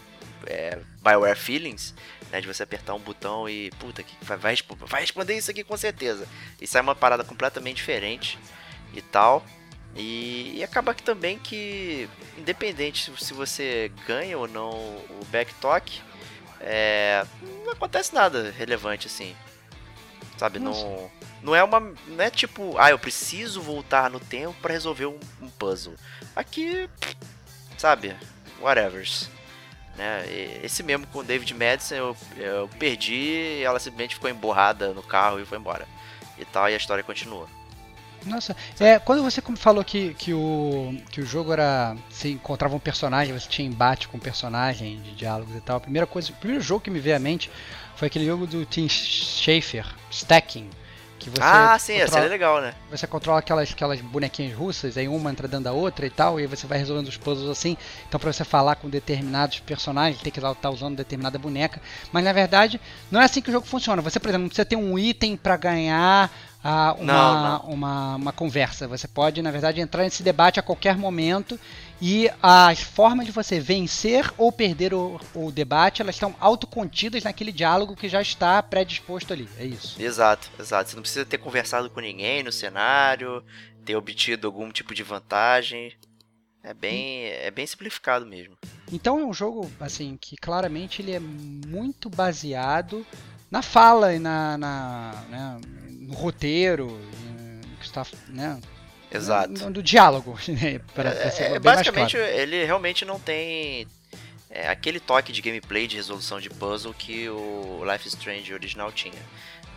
é, Bioware Feelings, né? De você apertar um botão e, puta, que vai, vai, respo- vai responder isso aqui com certeza. E sai uma parada completamente diferente e tal. E, e acaba que também que, independente se você ganha ou não o backtalk, é, não acontece nada relevante assim. Sabe, não, não é uma. Não é tipo, ah, eu preciso voltar no tempo pra resolver um, um puzzle. Aqui, sabe, whatevers. Né? Esse mesmo com o David Madison eu, eu perdi e ela simplesmente ficou emborrada no carro e foi embora. E tal, e a história continua. Nossa, é, quando você falou que, que, o, que o jogo era. Você encontrava um personagem, você tinha embate com um personagem de diálogos e tal. A primeira coisa, o primeiro jogo que me veio à mente foi aquele jogo do Tim Schafer, Stacking. Que você ah, sim, essa controla- é legal, né? Você controla aquelas, aquelas bonequinhas russas, aí uma entra dentro da outra e tal, e aí você vai resolvendo os puzzles assim. Então, pra você falar com determinados personagens, tem que estar usando determinada boneca. Mas na verdade, não é assim que o jogo funciona. Você, por exemplo, não precisa ter um item pra ganhar ah, uma, Não, Uma, uma conversa. Você pode, na verdade, entrar nesse debate a qualquer momento. E as formas de você vencer ou perder o, o debate, elas estão autocontidas naquele diálogo que já está predisposto ali. É isso. Exato, exato. Você não precisa ter conversado com ninguém no cenário, ter obtido algum tipo de vantagem. É bem, é bem simplificado mesmo. Então é um jogo assim que claramente ele é muito baseado na fala e na, na né, no roteiro, no que está, né, Exato. no diálogo, né, É, ser é, basicamente, claro. ele realmente não tem é, aquele toque de gameplay de resolução de puzzle que o Life is Strange original tinha.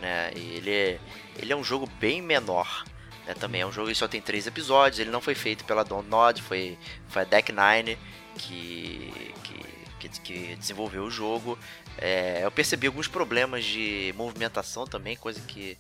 Né? E ele, é, ele é um jogo bem menor. Né, também é um jogo que só tem três episódios. Ele não foi feito pela Nod, foi, foi a Deck Nine que, que, que, que desenvolveu o jogo. É, eu percebi alguns problemas de movimentação também, coisa que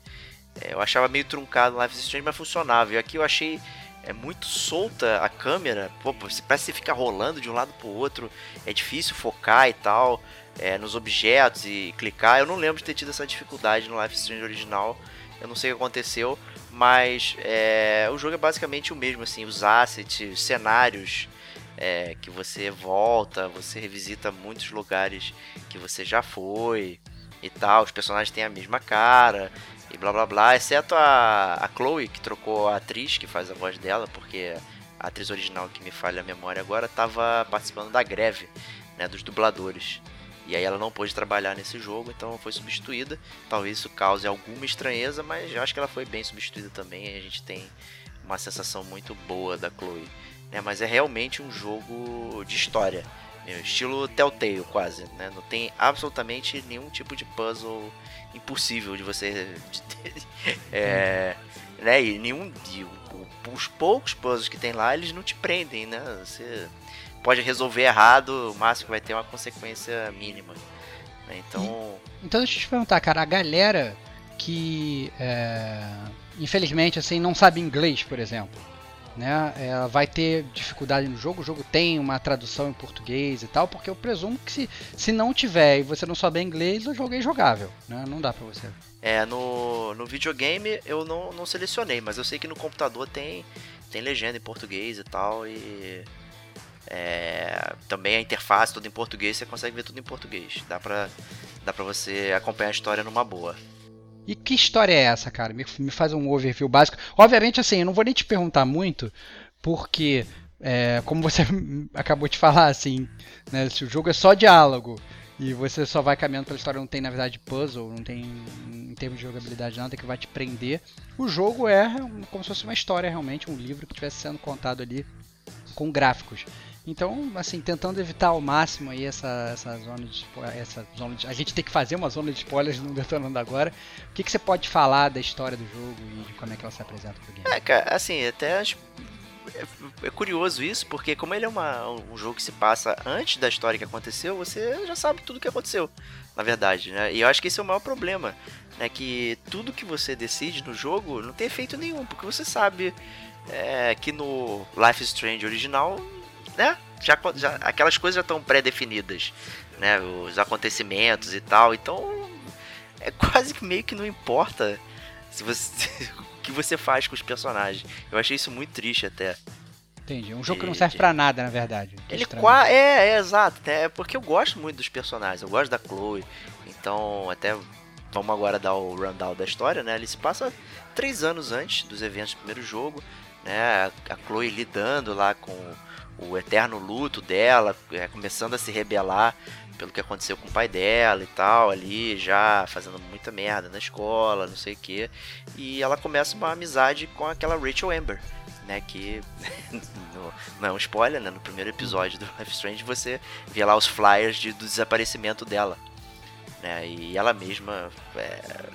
eu achava meio truncado Life is Strange, mas funcionava. E aqui eu achei é muito solta a câmera, pô, parece que você fica rolando de um lado pro outro, é difícil focar e tal, é, nos objetos e clicar. Eu não lembro de ter tido essa dificuldade no Life is Strange original, eu não sei o que aconteceu, mas é, o jogo é basicamente o mesmo, assim, os assets, os cenários é, que você volta, você revisita muitos lugares que você já foi e tal, os personagens têm a mesma cara, e blá blá blá, exceto a, a Chloe, que trocou a atriz que faz a voz dela, porque a atriz original, que me falha a memória agora, estava participando da greve né, dos dubladores. E aí ela não pôde trabalhar nesse jogo, então foi substituída. Talvez isso cause alguma estranheza, mas eu acho que ela foi bem substituída também. a gente tem uma sensação muito boa da Chloe. Né? Mas é realmente um jogo de história. Estilo Telltale quase, né? Não tem absolutamente nenhum tipo de puzzle impossível de você. é, né? E nenhum. E os poucos puzzles que tem lá, eles não te prendem, né? Você pode resolver errado, o máximo vai ter é uma consequência mínima. Né? Então. E, então deixa eu te perguntar, cara, a galera que é, infelizmente assim não sabe inglês, por exemplo né? Ela vai ter dificuldade no jogo. O jogo tem uma tradução em português e tal, porque eu presumo que se, se não tiver e você não souber inglês, o jogo é injogável, né? Não dá pra você. É, no, no videogame eu não, não selecionei, mas eu sei que no computador tem, tem legenda em português e tal, e é, também a interface toda em português, você consegue ver tudo em português. Dá pra, dá pra você acompanhar a história numa boa. E que história é essa, cara? Me, me faz um overview básico. Obviamente, assim, eu não vou nem te perguntar muito, porque, é, como você acabou de falar, assim, né, se o jogo é só diálogo e você só vai caminhando pela história, não tem, na verdade, puzzle, não tem, em termos de jogabilidade, nada que vai te prender. O jogo é como se fosse uma história, realmente, um livro que estivesse sendo contado ali com gráficos. Então, assim, tentando evitar ao máximo aí essa, essa zona de essa zona de, a gente tem que fazer uma zona de spoilers no detonando agora. O que, que você pode falar da história do jogo e de como é que ela se apresenta pro game? É, cara, assim, até acho é, é curioso isso, porque como ele é uma, um jogo que se passa antes da história que aconteceu, você já sabe tudo o que aconteceu, na verdade, né? E eu acho que esse é o maior problema, né? Que tudo que você decide no jogo não tem efeito nenhum, porque você sabe é, que no Life is Strange original né? Já, já, aquelas coisas já estão pré-definidas, né? Os acontecimentos e tal. Então, é quase que meio que não importa se você, o que você faz com os personagens. Eu achei isso muito triste até. Entendi. Um jogo que não serve para nada, na verdade. Ele qua é, é, exato. É porque eu gosto muito dos personagens. Eu gosto da Chloe. Então, até vamos agora dar o rundown da história, né? Ele se passa três anos antes dos eventos do primeiro jogo, né? A Chloe lidando lá com o eterno luto dela, é, começando a se rebelar pelo que aconteceu com o pai dela e tal, ali já fazendo muita merda na escola, não sei o que. E ela começa uma amizade com aquela Rachel Amber, né? Que no, não é um spoiler, né? No primeiro episódio do Life Strange você vê lá os flyers de, do desaparecimento dela, né? E ela mesma é,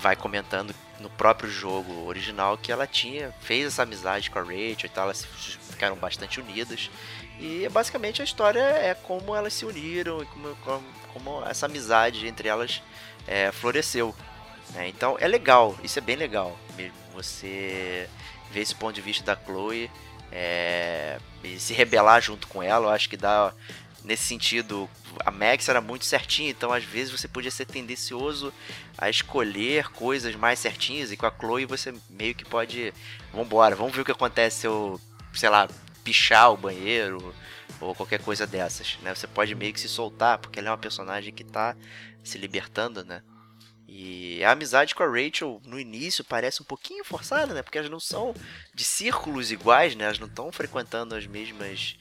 vai comentando no próprio jogo original que ela tinha fez essa amizade com a Rachel e tal, elas ficaram bastante unidas. E basicamente a história é como elas se uniram e como, como, como essa amizade entre elas é, floresceu. Né? Então é legal, isso é bem legal mesmo. Você ver esse ponto de vista da Chloe é, e se rebelar junto com ela, eu acho que dá nesse sentido, a Max era muito certinha, então às vezes você podia ser tendencioso a escolher coisas mais certinhas, e com a Chloe você meio que pode. Vambora, vamos ver o que acontece se eu, sei lá, pichar o banheiro ou qualquer coisa dessas, né? Você pode meio que se soltar, porque ela é uma personagem que tá se libertando, né? E a amizade com a Rachel no início parece um pouquinho forçada, né? Porque elas não são de círculos iguais, né? Elas não estão frequentando as mesmas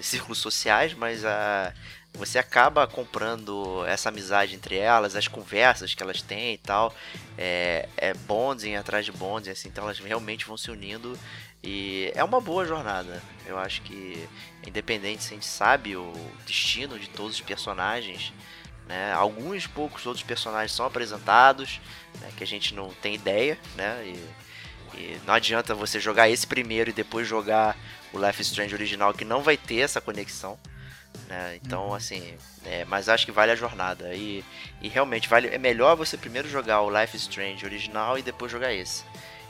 círculos sociais, mas a você acaba comprando essa amizade entre elas, as conversas que elas têm e tal. É, é bonding atrás de bonding, assim, então elas realmente vão se unindo. E é uma boa jornada. Eu acho que, independente se a gente sabe o destino de todos os personagens, né, alguns poucos outros personagens são apresentados, né, que a gente não tem ideia, né, e E não adianta você jogar esse primeiro e depois jogar o Life is Strange original, que não vai ter essa conexão. Né? Então, Uhum. assim, é, mas acho que vale a jornada. E, e realmente vale, é melhor você primeiro jogar o Life is Strange original e depois jogar esse.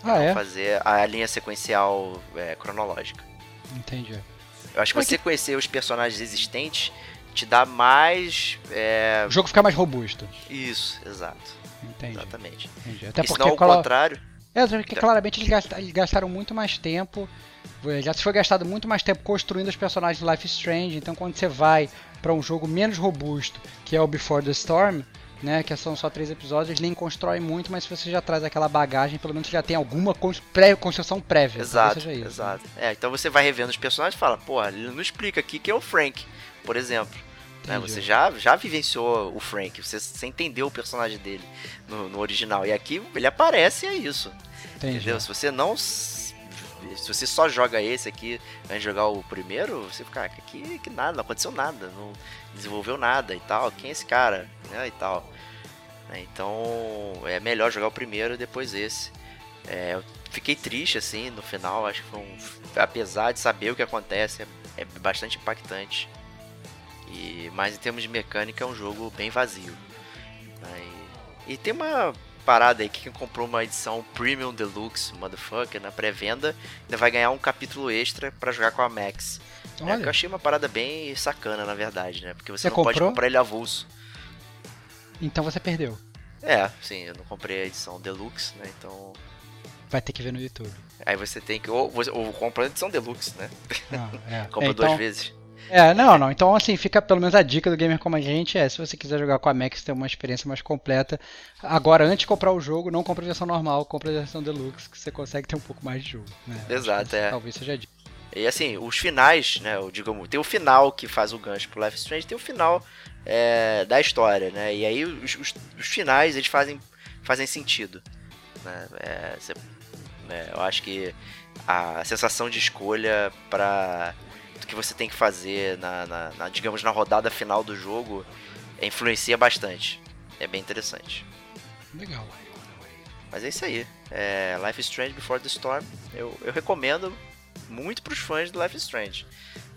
Ah, não é? fazer a linha sequencial é, cronológica. Entendi. Eu acho que Mas você conhecer os personagens existentes te dá mais. é, O jogo fica mais robusto. Isso, exato. Entendi. Exatamente. entendi. Até e porque senão, ao colo- contrário. É, porque claramente eles gasta- eles gastaram muito mais tempo. eh, Já se foi gastado muito mais tempo construindo os personagens de Life Strange. Então, quando você vai para um jogo menos robusto, que é o Before the Storm, né, que são só três episódios, eles nem constroem muito, mas se você já traz aquela bagagem, pelo menos você já tem alguma construção prévia. Exato, isso, né? exato. É, então você vai revendo os personagens e fala, pô, ele não explica aqui que é o Frank, por exemplo. Né, você já, já vivenciou o Frank, você, você entendeu o personagem dele no, no original. E aqui ele aparece e é isso. Entendi. Entendeu? Se você não. Se você só joga esse aqui antes de jogar o primeiro, você fica, ah, que, que nada, não aconteceu nada, não desenvolveu nada e tal. Quem é esse cara? Né, e tal. Né, Então é melhor jogar o primeiro e depois esse. É, eu fiquei triste assim no final, acho que foi um. Apesar de saber o que acontece, é, é bastante impactante. E, mas em termos de mecânica é um jogo bem vazio. né, E, e tem uma parada aí que quem comprou uma edição Premium Deluxe, motherfucker, na pré-venda, ainda vai ganhar um capítulo extra pra jogar com a Max. É, que eu achei uma parada bem sacana, na verdade, né? Porque você, Você não pode comprou? comprar ele avulso. então você perdeu. É, sim, eu não comprei a edição Deluxe, né? Então. Vai ter que ver no YouTube. Aí você tem que. Ou, ou compra a edição Deluxe, né? Ah, é. Compra É, duas então- vezes. É, não, não. Então, assim, fica pelo menos a dica do Gamer Como a Gente é, se você quiser jogar com a Max ter uma experiência mais completa, agora, antes de comprar o jogo, não compre a versão normal, compre a versão Deluxe, que você consegue ter um pouco mais de jogo. Né? Exato, que é. Talvez seja a dica. E assim, os finais, né? Eu digo, tem o final que faz o gancho pro Life Strange, tem o final é, da história, né? E aí os, os- os finais eles fazem, fazem sentido. Né? É, né, eu acho que a sensação de escolha para do que você tem que fazer na, na- na, digamos na rodada final do jogo é, influencia bastante. É bem interessante. Legal. Mas é isso aí. É, Life is Strange Before the Storm. Eu, eu recomendo muito pros fãs do Life is Strange.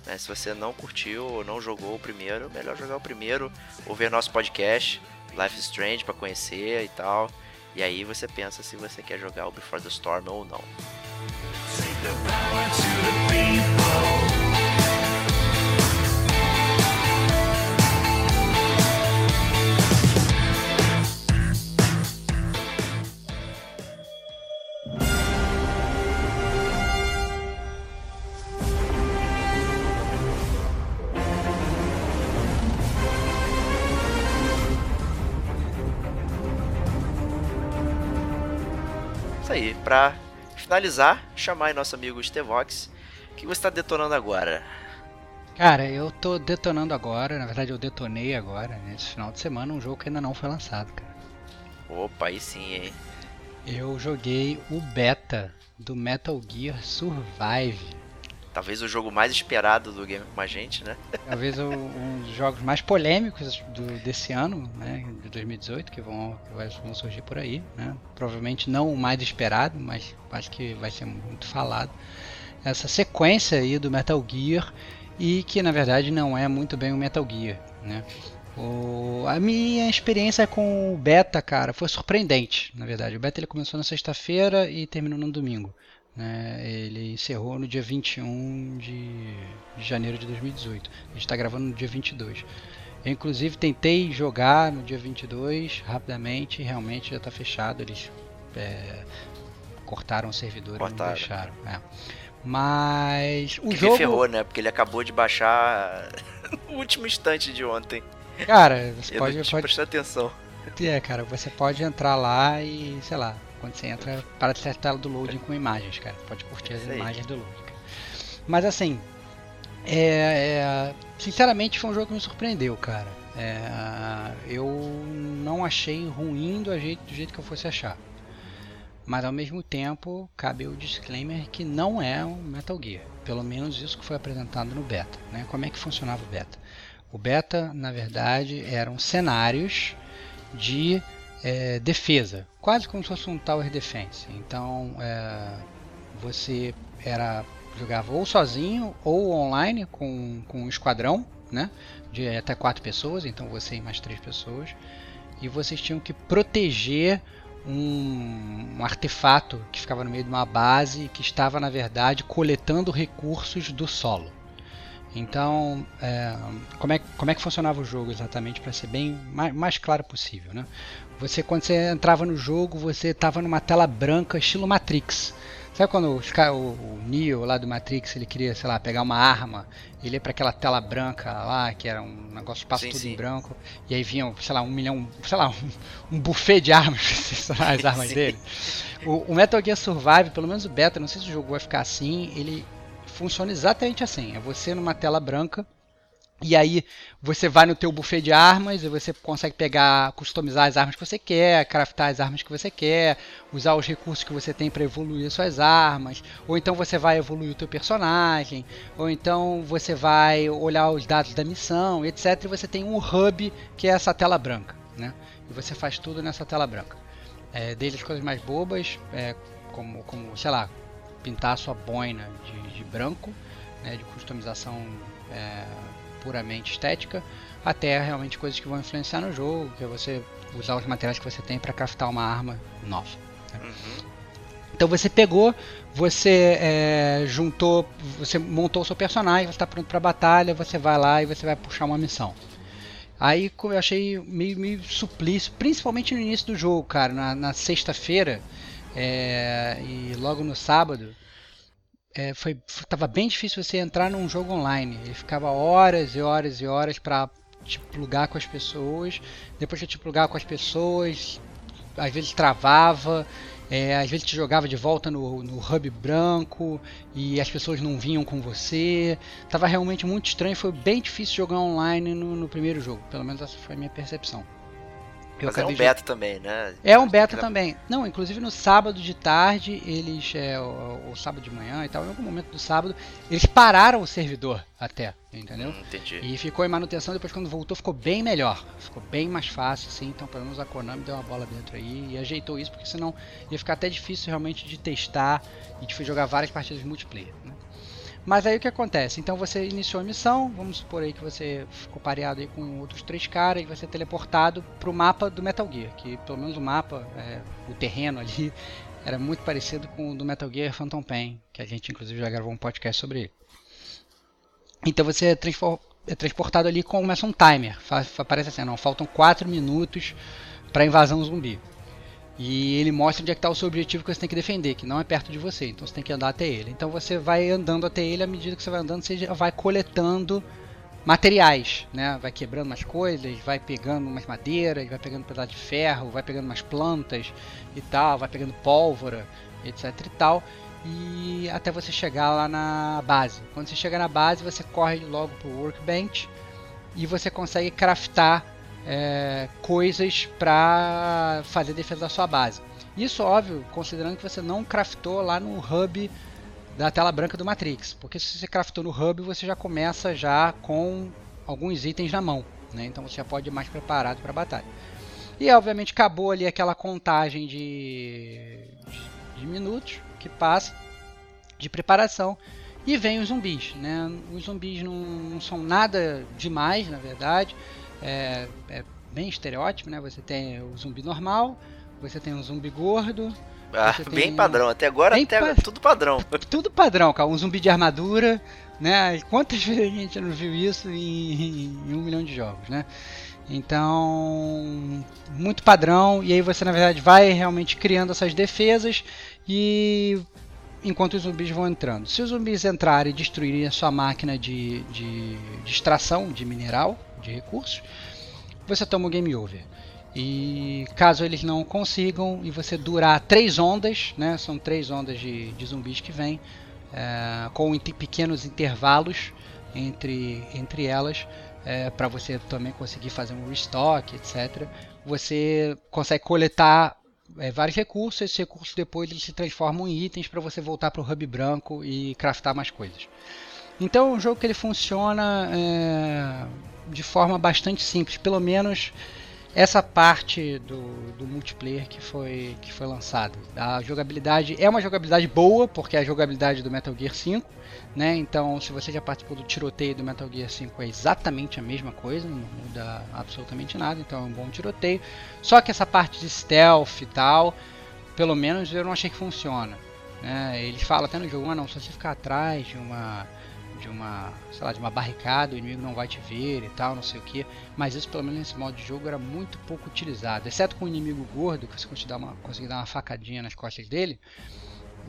né? se você não curtiu ou não jogou o primeiro, melhor jogar o primeiro, ouvir nosso podcast, Life is Strange, pra conhecer e tal. E aí você pensa se você quer jogar o Before the Storm ou não. Isso aí, pra finalizar, chamar nosso amigo Stevox. O que você tá detonando agora? Cara, eu tô detonando agora, na verdade eu detonei agora, nesse final de semana, um jogo que ainda não foi lançado, cara. Opa, aí sim, hein? Eu joguei o beta do Metal Gear Survive. Talvez o jogo mais esperado do Game com a gente, né? Talvez o- um dos jogos mais polêmicos do- desse ano, né, de 2018, que vão, que vão surgir por aí. Né? Provavelmente não o mais esperado, mas acho que vai ser muito falado. Essa sequência aí do Metal Gear e que na verdade não é muito bem o Metal Gear. Né? O- a minha experiência com o beta, cara, foi surpreendente. Na verdade, o beta ele começou na sexta-feira e terminou no domingo. Né? Ele encerrou no dia 21 de janeiro de 2018. A gente está gravando no dia 22. Eu, inclusive, tentei jogar no dia 22 rapidamente e realmente já está fechado. Eles é, cortaram o servidor Cortaram. e não deixaram. é. Mas o que jogo. ferrou, né? Porque ele acabou de baixar no último instante de ontem. Cara, você pode, pode prestado atenção. É, cara, você pode entrar lá e, sei lá, quando você entra, para de tela do loading com imagens, cara. Pode curtir as imagens do loading. cara. Mas assim, é, é, sinceramente foi um jogo que me surpreendeu, cara. É, eu não achei ruim do jeito, do jeito que eu fosse achar. Mas ao mesmo tempo, cabe o disclaimer que não é um Metal Gear. Pelo menos isso que foi apresentado no beta. Né? Como é que funcionava o beta? O beta, na verdade, eram cenários de é, defesa, quase como se fosse um Tower Defense. Então é, você era jogava ou sozinho ou online com, com um esquadrão, né? De até quatro pessoas, então você e mais três pessoas. E vocês tinham que proteger um, um, artefato que ficava no meio de uma base que estava na verdade coletando recursos do solo. Então, é, como, é, como é que funcionava o jogo exatamente para ser bem mais, mais, claro possível, né? Você quando você entrava no jogo, você estava numa tela branca estilo Matrix. Sabe quando o, o Neo lá do Matrix ele queria, sei lá, pegar uma arma, ele ia para aquela tela branca lá, que era um negócio que passa sim, tudo sim. em branco, e aí vinham, sei lá, um milhão, sei lá, um, um buffet de armas as armas sim. dele. O, o, Metal Gear Survive, pelo menos o beta, não sei se o jogo vai ficar assim, ele funciona exatamente assim. É você numa tela branca e aí você vai no teu buffet de armas e você consegue pegar, customizar as armas que você quer, craftar as armas que você quer, usar os recursos que você tem para evoluir suas armas, ou então você vai evoluir o teu personagem, ou então você vai olhar os dados da missão, etc. E você tem um hub que é essa tela branca, né? E você faz tudo nessa tela branca. É, desde as coisas mais bobas, é, como, como, sei lá, pintar a sua boina de, de branco, né, de customização é, puramente estética, até realmente coisas que vão influenciar no jogo, que é você usar os materiais que você tem para craftar uma arma nova. Né? Uhum. Então você pegou, você é, juntou, você montou o seu personagem, você está pronto para batalha, você vai lá e você vai puxar uma missão. Aí eu achei meio, meio suplício, principalmente no início do jogo, cara, na, na sexta-feira é, e logo no sábado é, foi tava bem difícil você entrar num jogo online. Ele ficava horas e horas e horas para te plugar com as pessoas. Depois de te plugar com as pessoas, às vezes travava, é, às vezes te jogava de volta no, no hub branco e as pessoas não vinham com você. Tava realmente muito estranho. Foi bem difícil jogar online no, no primeiro jogo. Pelo menos essa foi a minha percepção. Eu Mas é um beta de... também, né? É um beta também. Não, inclusive no sábado de tarde, eles. É, o, o, sábado de manhã e tal, em algum momento do sábado, eles pararam o servidor até, entendeu? Hum, entendi. E ficou em manutenção, depois quando voltou ficou bem melhor. Ficou bem mais fácil, sim. Então pelo menos a Konami deu uma bola dentro aí e ajeitou isso, porque senão ia ficar até difícil realmente de testar e de jogar várias partidas de multiplayer. Né? Mas aí o que acontece? Então você iniciou a missão, vamos supor aí que você ficou pareado aí com outros três caras e vai ser teleportado para o mapa do Metal Gear, que pelo menos o mapa, é, o terreno ali, era muito parecido com o do Metal Gear Phantom Pain, que a gente inclusive já gravou um podcast sobre ele. Então você é, é transportado ali começa um timer, aparece assim, não, faltam 4 minutos para invasão zumbi. E ele mostra onde é que está o seu objetivo que você tem que defender, que não é perto de você, então você tem que andar até ele. Então você vai andando até ele, à medida que você vai andando, você vai coletando materiais, né? Vai quebrando umas coisas, vai pegando umas madeiras, vai pegando um pedaço de ferro, vai pegando umas plantas e tal, vai pegando pólvora, etc e tal. E até você chegar lá na base. Quando você chega na base, você corre logo pro workbench e você consegue craftar é, coisas para fazer defesa da sua base. Isso, óbvio, considerando que você não craftou lá no hub da tela branca do Matrix, porque se você craftou no hub, você já começa já com alguns itens na mão, né? então você já pode ir mais preparado para a batalha. E obviamente acabou ali aquela contagem de, de, minutos que passa de preparação e vem os zumbis, né? Os zumbis não, não são nada demais, na verdade é, é bem estereótipo, né? Você tem o zumbi normal, você tem um zumbi gordo. Ah, bem padrão. Até agora, até pa... tudo padrão. Tudo padrão, cara. Um zumbi de armadura, né? Quantas vezes a gente não viu isso em, em um milhão de jogos, né? Então, muito padrão. E aí você, na verdade, vai realmente criando essas defesas e enquanto os zumbis vão entrando. Se os zumbis entrarem e destruírem a sua máquina de, de, de extração de mineral, de recursos, você toma o game over. E caso eles não consigam e você durar três ondas, né, são três ondas de, de zumbis que vêm, é, com pequenos intervalos entre, entre elas, é, para você também conseguir fazer um restock, etc. Você consegue coletar é, vários recursos, esses recursos depois eles se transformam em itens para você voltar para o hub branco e craftar mais coisas. Então é um jogo que ele funciona é, de forma bastante simples, pelo menos essa parte do, do multiplayer que foi, que foi lançada. A jogabilidade é uma jogabilidade boa, porque é a jogabilidade do Metal Gear 5, né? Então, se você já participou do tiroteio do Metal Gear 5, é exatamente a mesma coisa, não muda absolutamente nada, então é um bom tiroteio. Só que essa parte de stealth e tal, pelo menos eu não achei que funciona. Né? Falam até no jogo, ah, não, se você ficar atrás de uma de uma, sei lá, de uma barricada, o inimigo não vai te ver e tal, não sei o que. Mas isso, pelo menos nesse modo de jogo, era muito pouco utilizado. Exceto com o inimigo gordo, que você conseguia dar uma, conseguia dar uma facadinha nas costas dele,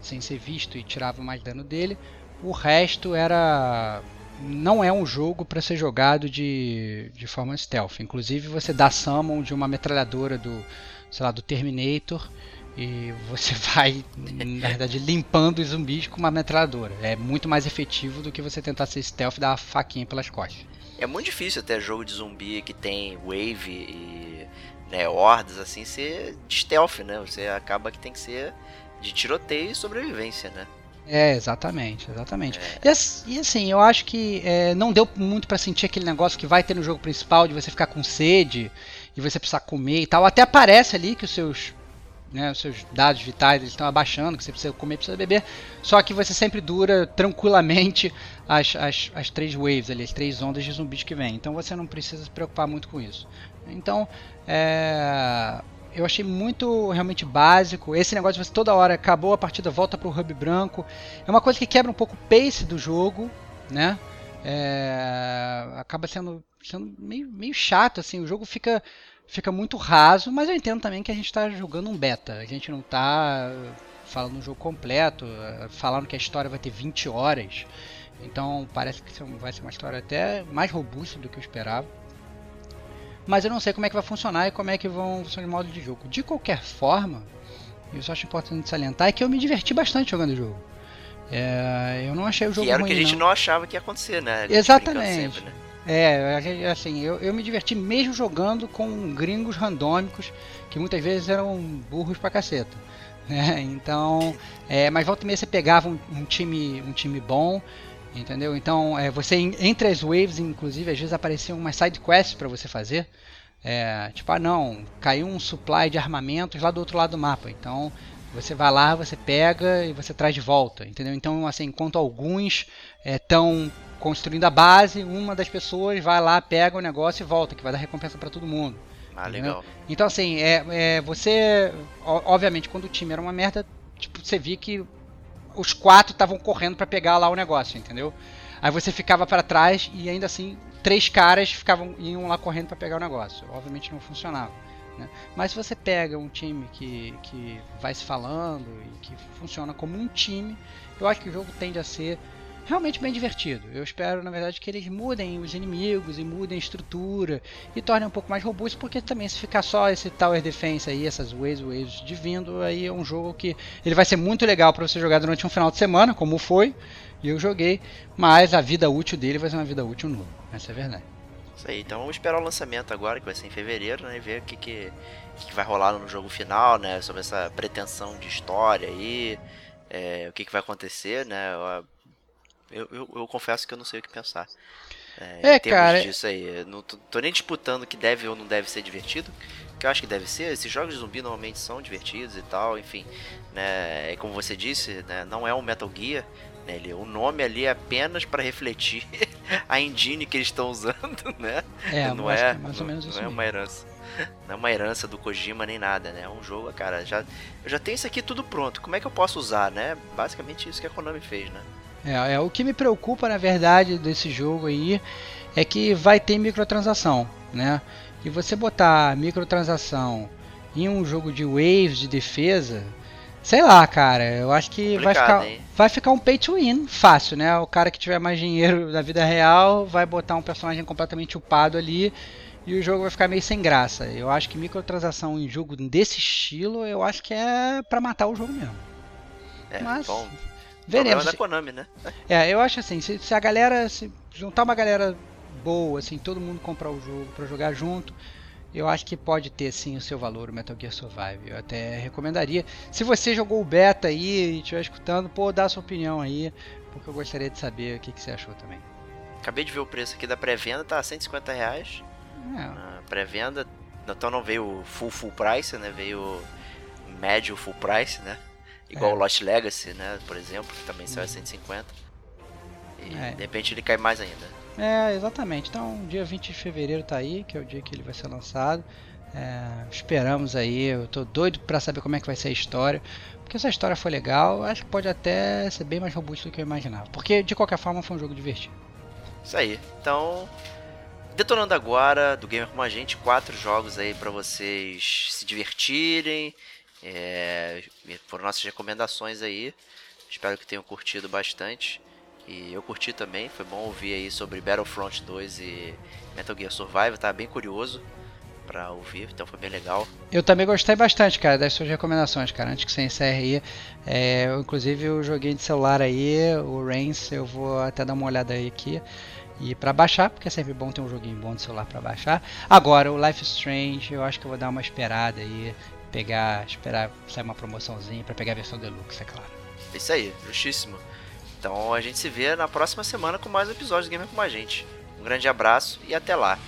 sem ser visto e tirava mais dano dele. O resto era. Não é um jogo para ser jogado de, de forma stealth. Inclusive, você dá summon de uma metralhadora do, sei lá, do Terminator e você vai, na verdade, limpando os zumbis com uma metralhadora. É muito mais efetivo do que você tentar ser stealth e dar uma faquinha pelas costas. É muito difícil até jogo de zumbi que tem wave e né, hordas assim ser de stealth, né? Você acaba que tem que ser de tiroteio e sobrevivência, né? É, exatamente, exatamente. É. E, assim, eu acho que é, não deu muito para sentir aquele negócio que vai ter no jogo principal de você ficar com sede e você precisar comer e tal. Até aparece ali que os seus né, os seus dados vitais estão abaixando, que você precisa comer, precisa beber. Só que você sempre dura tranquilamente as, as, as três waves, ali, as três ondas de zumbis que vem. Então você não precisa se preocupar muito com isso. Então, é, eu achei muito realmente básico. Esse negócio de você toda hora acabou a partida, volta para o hub branco. É uma coisa que quebra um pouco o pace do jogo, né? É, acaba sendo, sendo meio, meio chato, assim. O jogo fica fica muito raso, mas eu entendo também que a gente está jogando um beta. A gente não está falando um jogo completo, falando que a história vai ter 20 horas. Então parece que vai ser uma história até mais robusta do que eu esperava. Mas eu não sei como é que vai funcionar e como é que vão funcionar os modos de jogo. De qualquer forma, eu acho importante salientar é que eu me diverti bastante jogando o jogo. É, eu não achei o jogo que era ruim, o que a gente não. não achava que ia acontecer, né? Exatamente. Sempre, né? É, assim, eu, eu me diverti mesmo jogando com gringos randômicos, que muitas vezes eram burros pra caceta. Né? Então, é, mas volta e meia você pegava um, um, time, um time bom, entendeu? Então, é, você entre as waves, inclusive, às vezes apareciam umas side quests para você fazer. É, tipo, ah não, caiu um supply de armamentos lá do outro lado do mapa. Então, você vai lá, você pega e você traz de volta, entendeu? Então, assim, enquanto alguns estão é, construindo a base, uma das pessoas vai lá, pega o negócio e volta, que vai dar recompensa para todo mundo. Ah, legal. Então, assim, é, é, você. Obviamente, quando o time era uma merda, tipo, você via que os quatro estavam correndo para pegar lá o negócio, entendeu? Aí você ficava para trás e ainda assim, três caras ficavam iam lá correndo para pegar o negócio. Obviamente não funcionava. Né? Mas se você pega um time que, que vai se falando e que funciona como um time, eu acho que o jogo tende a ser realmente bem divertido. Eu espero, na verdade, que eles mudem os inimigos e mudem a estrutura e tornem um pouco mais robusto, porque também se ficar só esse Tower Defense aí, essas waves, waves de vindo, aí é um jogo que ele vai ser muito legal para você jogar durante um final de semana, como foi, e eu joguei, mas a vida útil dele vai ser uma vida útil nula. Essa é a verdade. Isso aí, então vamos esperar o lançamento agora, que vai ser em fevereiro, né? E ver o que, que, que vai rolar no jogo final, né? Sobre essa pretensão de história aí, é, o que, que vai acontecer, né? Eu, eu, eu, confesso que eu não sei o que pensar. É, é cara. disso aí. Eu não tô, tô, nem disputando que deve ou não deve ser divertido. Que eu acho que deve ser. Esses jogos de zumbi normalmente são divertidos e tal, enfim. Né, como você disse, né, não é um Metal Gear. Né, ele, o nome ali é apenas para refletir a engine que eles estão usando, né? É, não é, mais ou menos não, isso. Não é uma herança. Não é uma herança do Kojima nem nada, né? É um jogo, cara, já, eu já tenho isso aqui tudo pronto. Como é que eu posso usar, né? Basicamente isso que a Konami fez, né? É, é, o que me preocupa, na verdade, desse jogo aí é que vai ter microtransação, né? E você botar microtransação em um jogo de waves de defesa, sei lá, cara, eu acho que vai ficar, vai ficar um pay to win fácil, né? O cara que tiver mais dinheiro na vida real vai botar um personagem completamente upado ali e o jogo vai ficar meio sem graça. Eu acho que microtransação em jogo desse estilo, eu acho que é para matar o jogo mesmo. É, Mas, bom, Veremos. da Konami, né? É, eu acho assim, se, se, a galera se juntar uma galera boa, assim, todo mundo comprar o jogo para jogar junto, eu acho que pode ter sim o seu valor o Metal Gear Survive. Eu até recomendaria. Se você jogou o beta aí e estiver escutando, pô, dá a sua opinião aí, porque eu gostaria de saber o que, que você achou também. Acabei de ver o preço aqui da pré-venda, tá 150 reais. É. A pré-venda então não veio full full price, né? Veio médio full price, né? Igual É. o Lost Legacy, né? Por exemplo, que também saiu a Uhum. 150. E É. de repente ele cai mais ainda. É, exatamente. Então, dia 20 de fevereiro tá aí, que é o dia que ele vai ser lançado. É, esperamos aí, eu tô doido pra saber como é que vai ser a história. Porque essa história foi legal, acho que pode até ser bem mais robusto do que eu imaginava. Porque, de qualquer forma, foi um jogo divertido. Isso aí. Então, detonando agora do Gamer Como a Gente, quatro jogos aí pra vocês se divertirem. É, foram nossas recomendações aí. Espero que tenham curtido bastante. E eu curti também, foi bom ouvir aí sobre Battlefront 2 e Metal Gear Survive, tá bem curioso pra ouvir, então foi bem legal. Eu também gostei bastante, cara, das suas recomendações, cara. Antes que você encerre aí, é, inclusive eu joguei de celular aí, o Reigns, eu vou até dar uma olhada aí aqui. E pra baixar, porque é sempre bom ter um joguinho bom de celular pra baixar. Agora, o Life Strange, eu acho que eu vou dar uma esperada aí, pegar, esperar sair uma promoçãozinha para pegar a versão deluxe, é claro. Isso aí, justíssimo. Então a gente se vê na próxima semana com mais episódios do Gamer com a gente. Um grande abraço e até lá.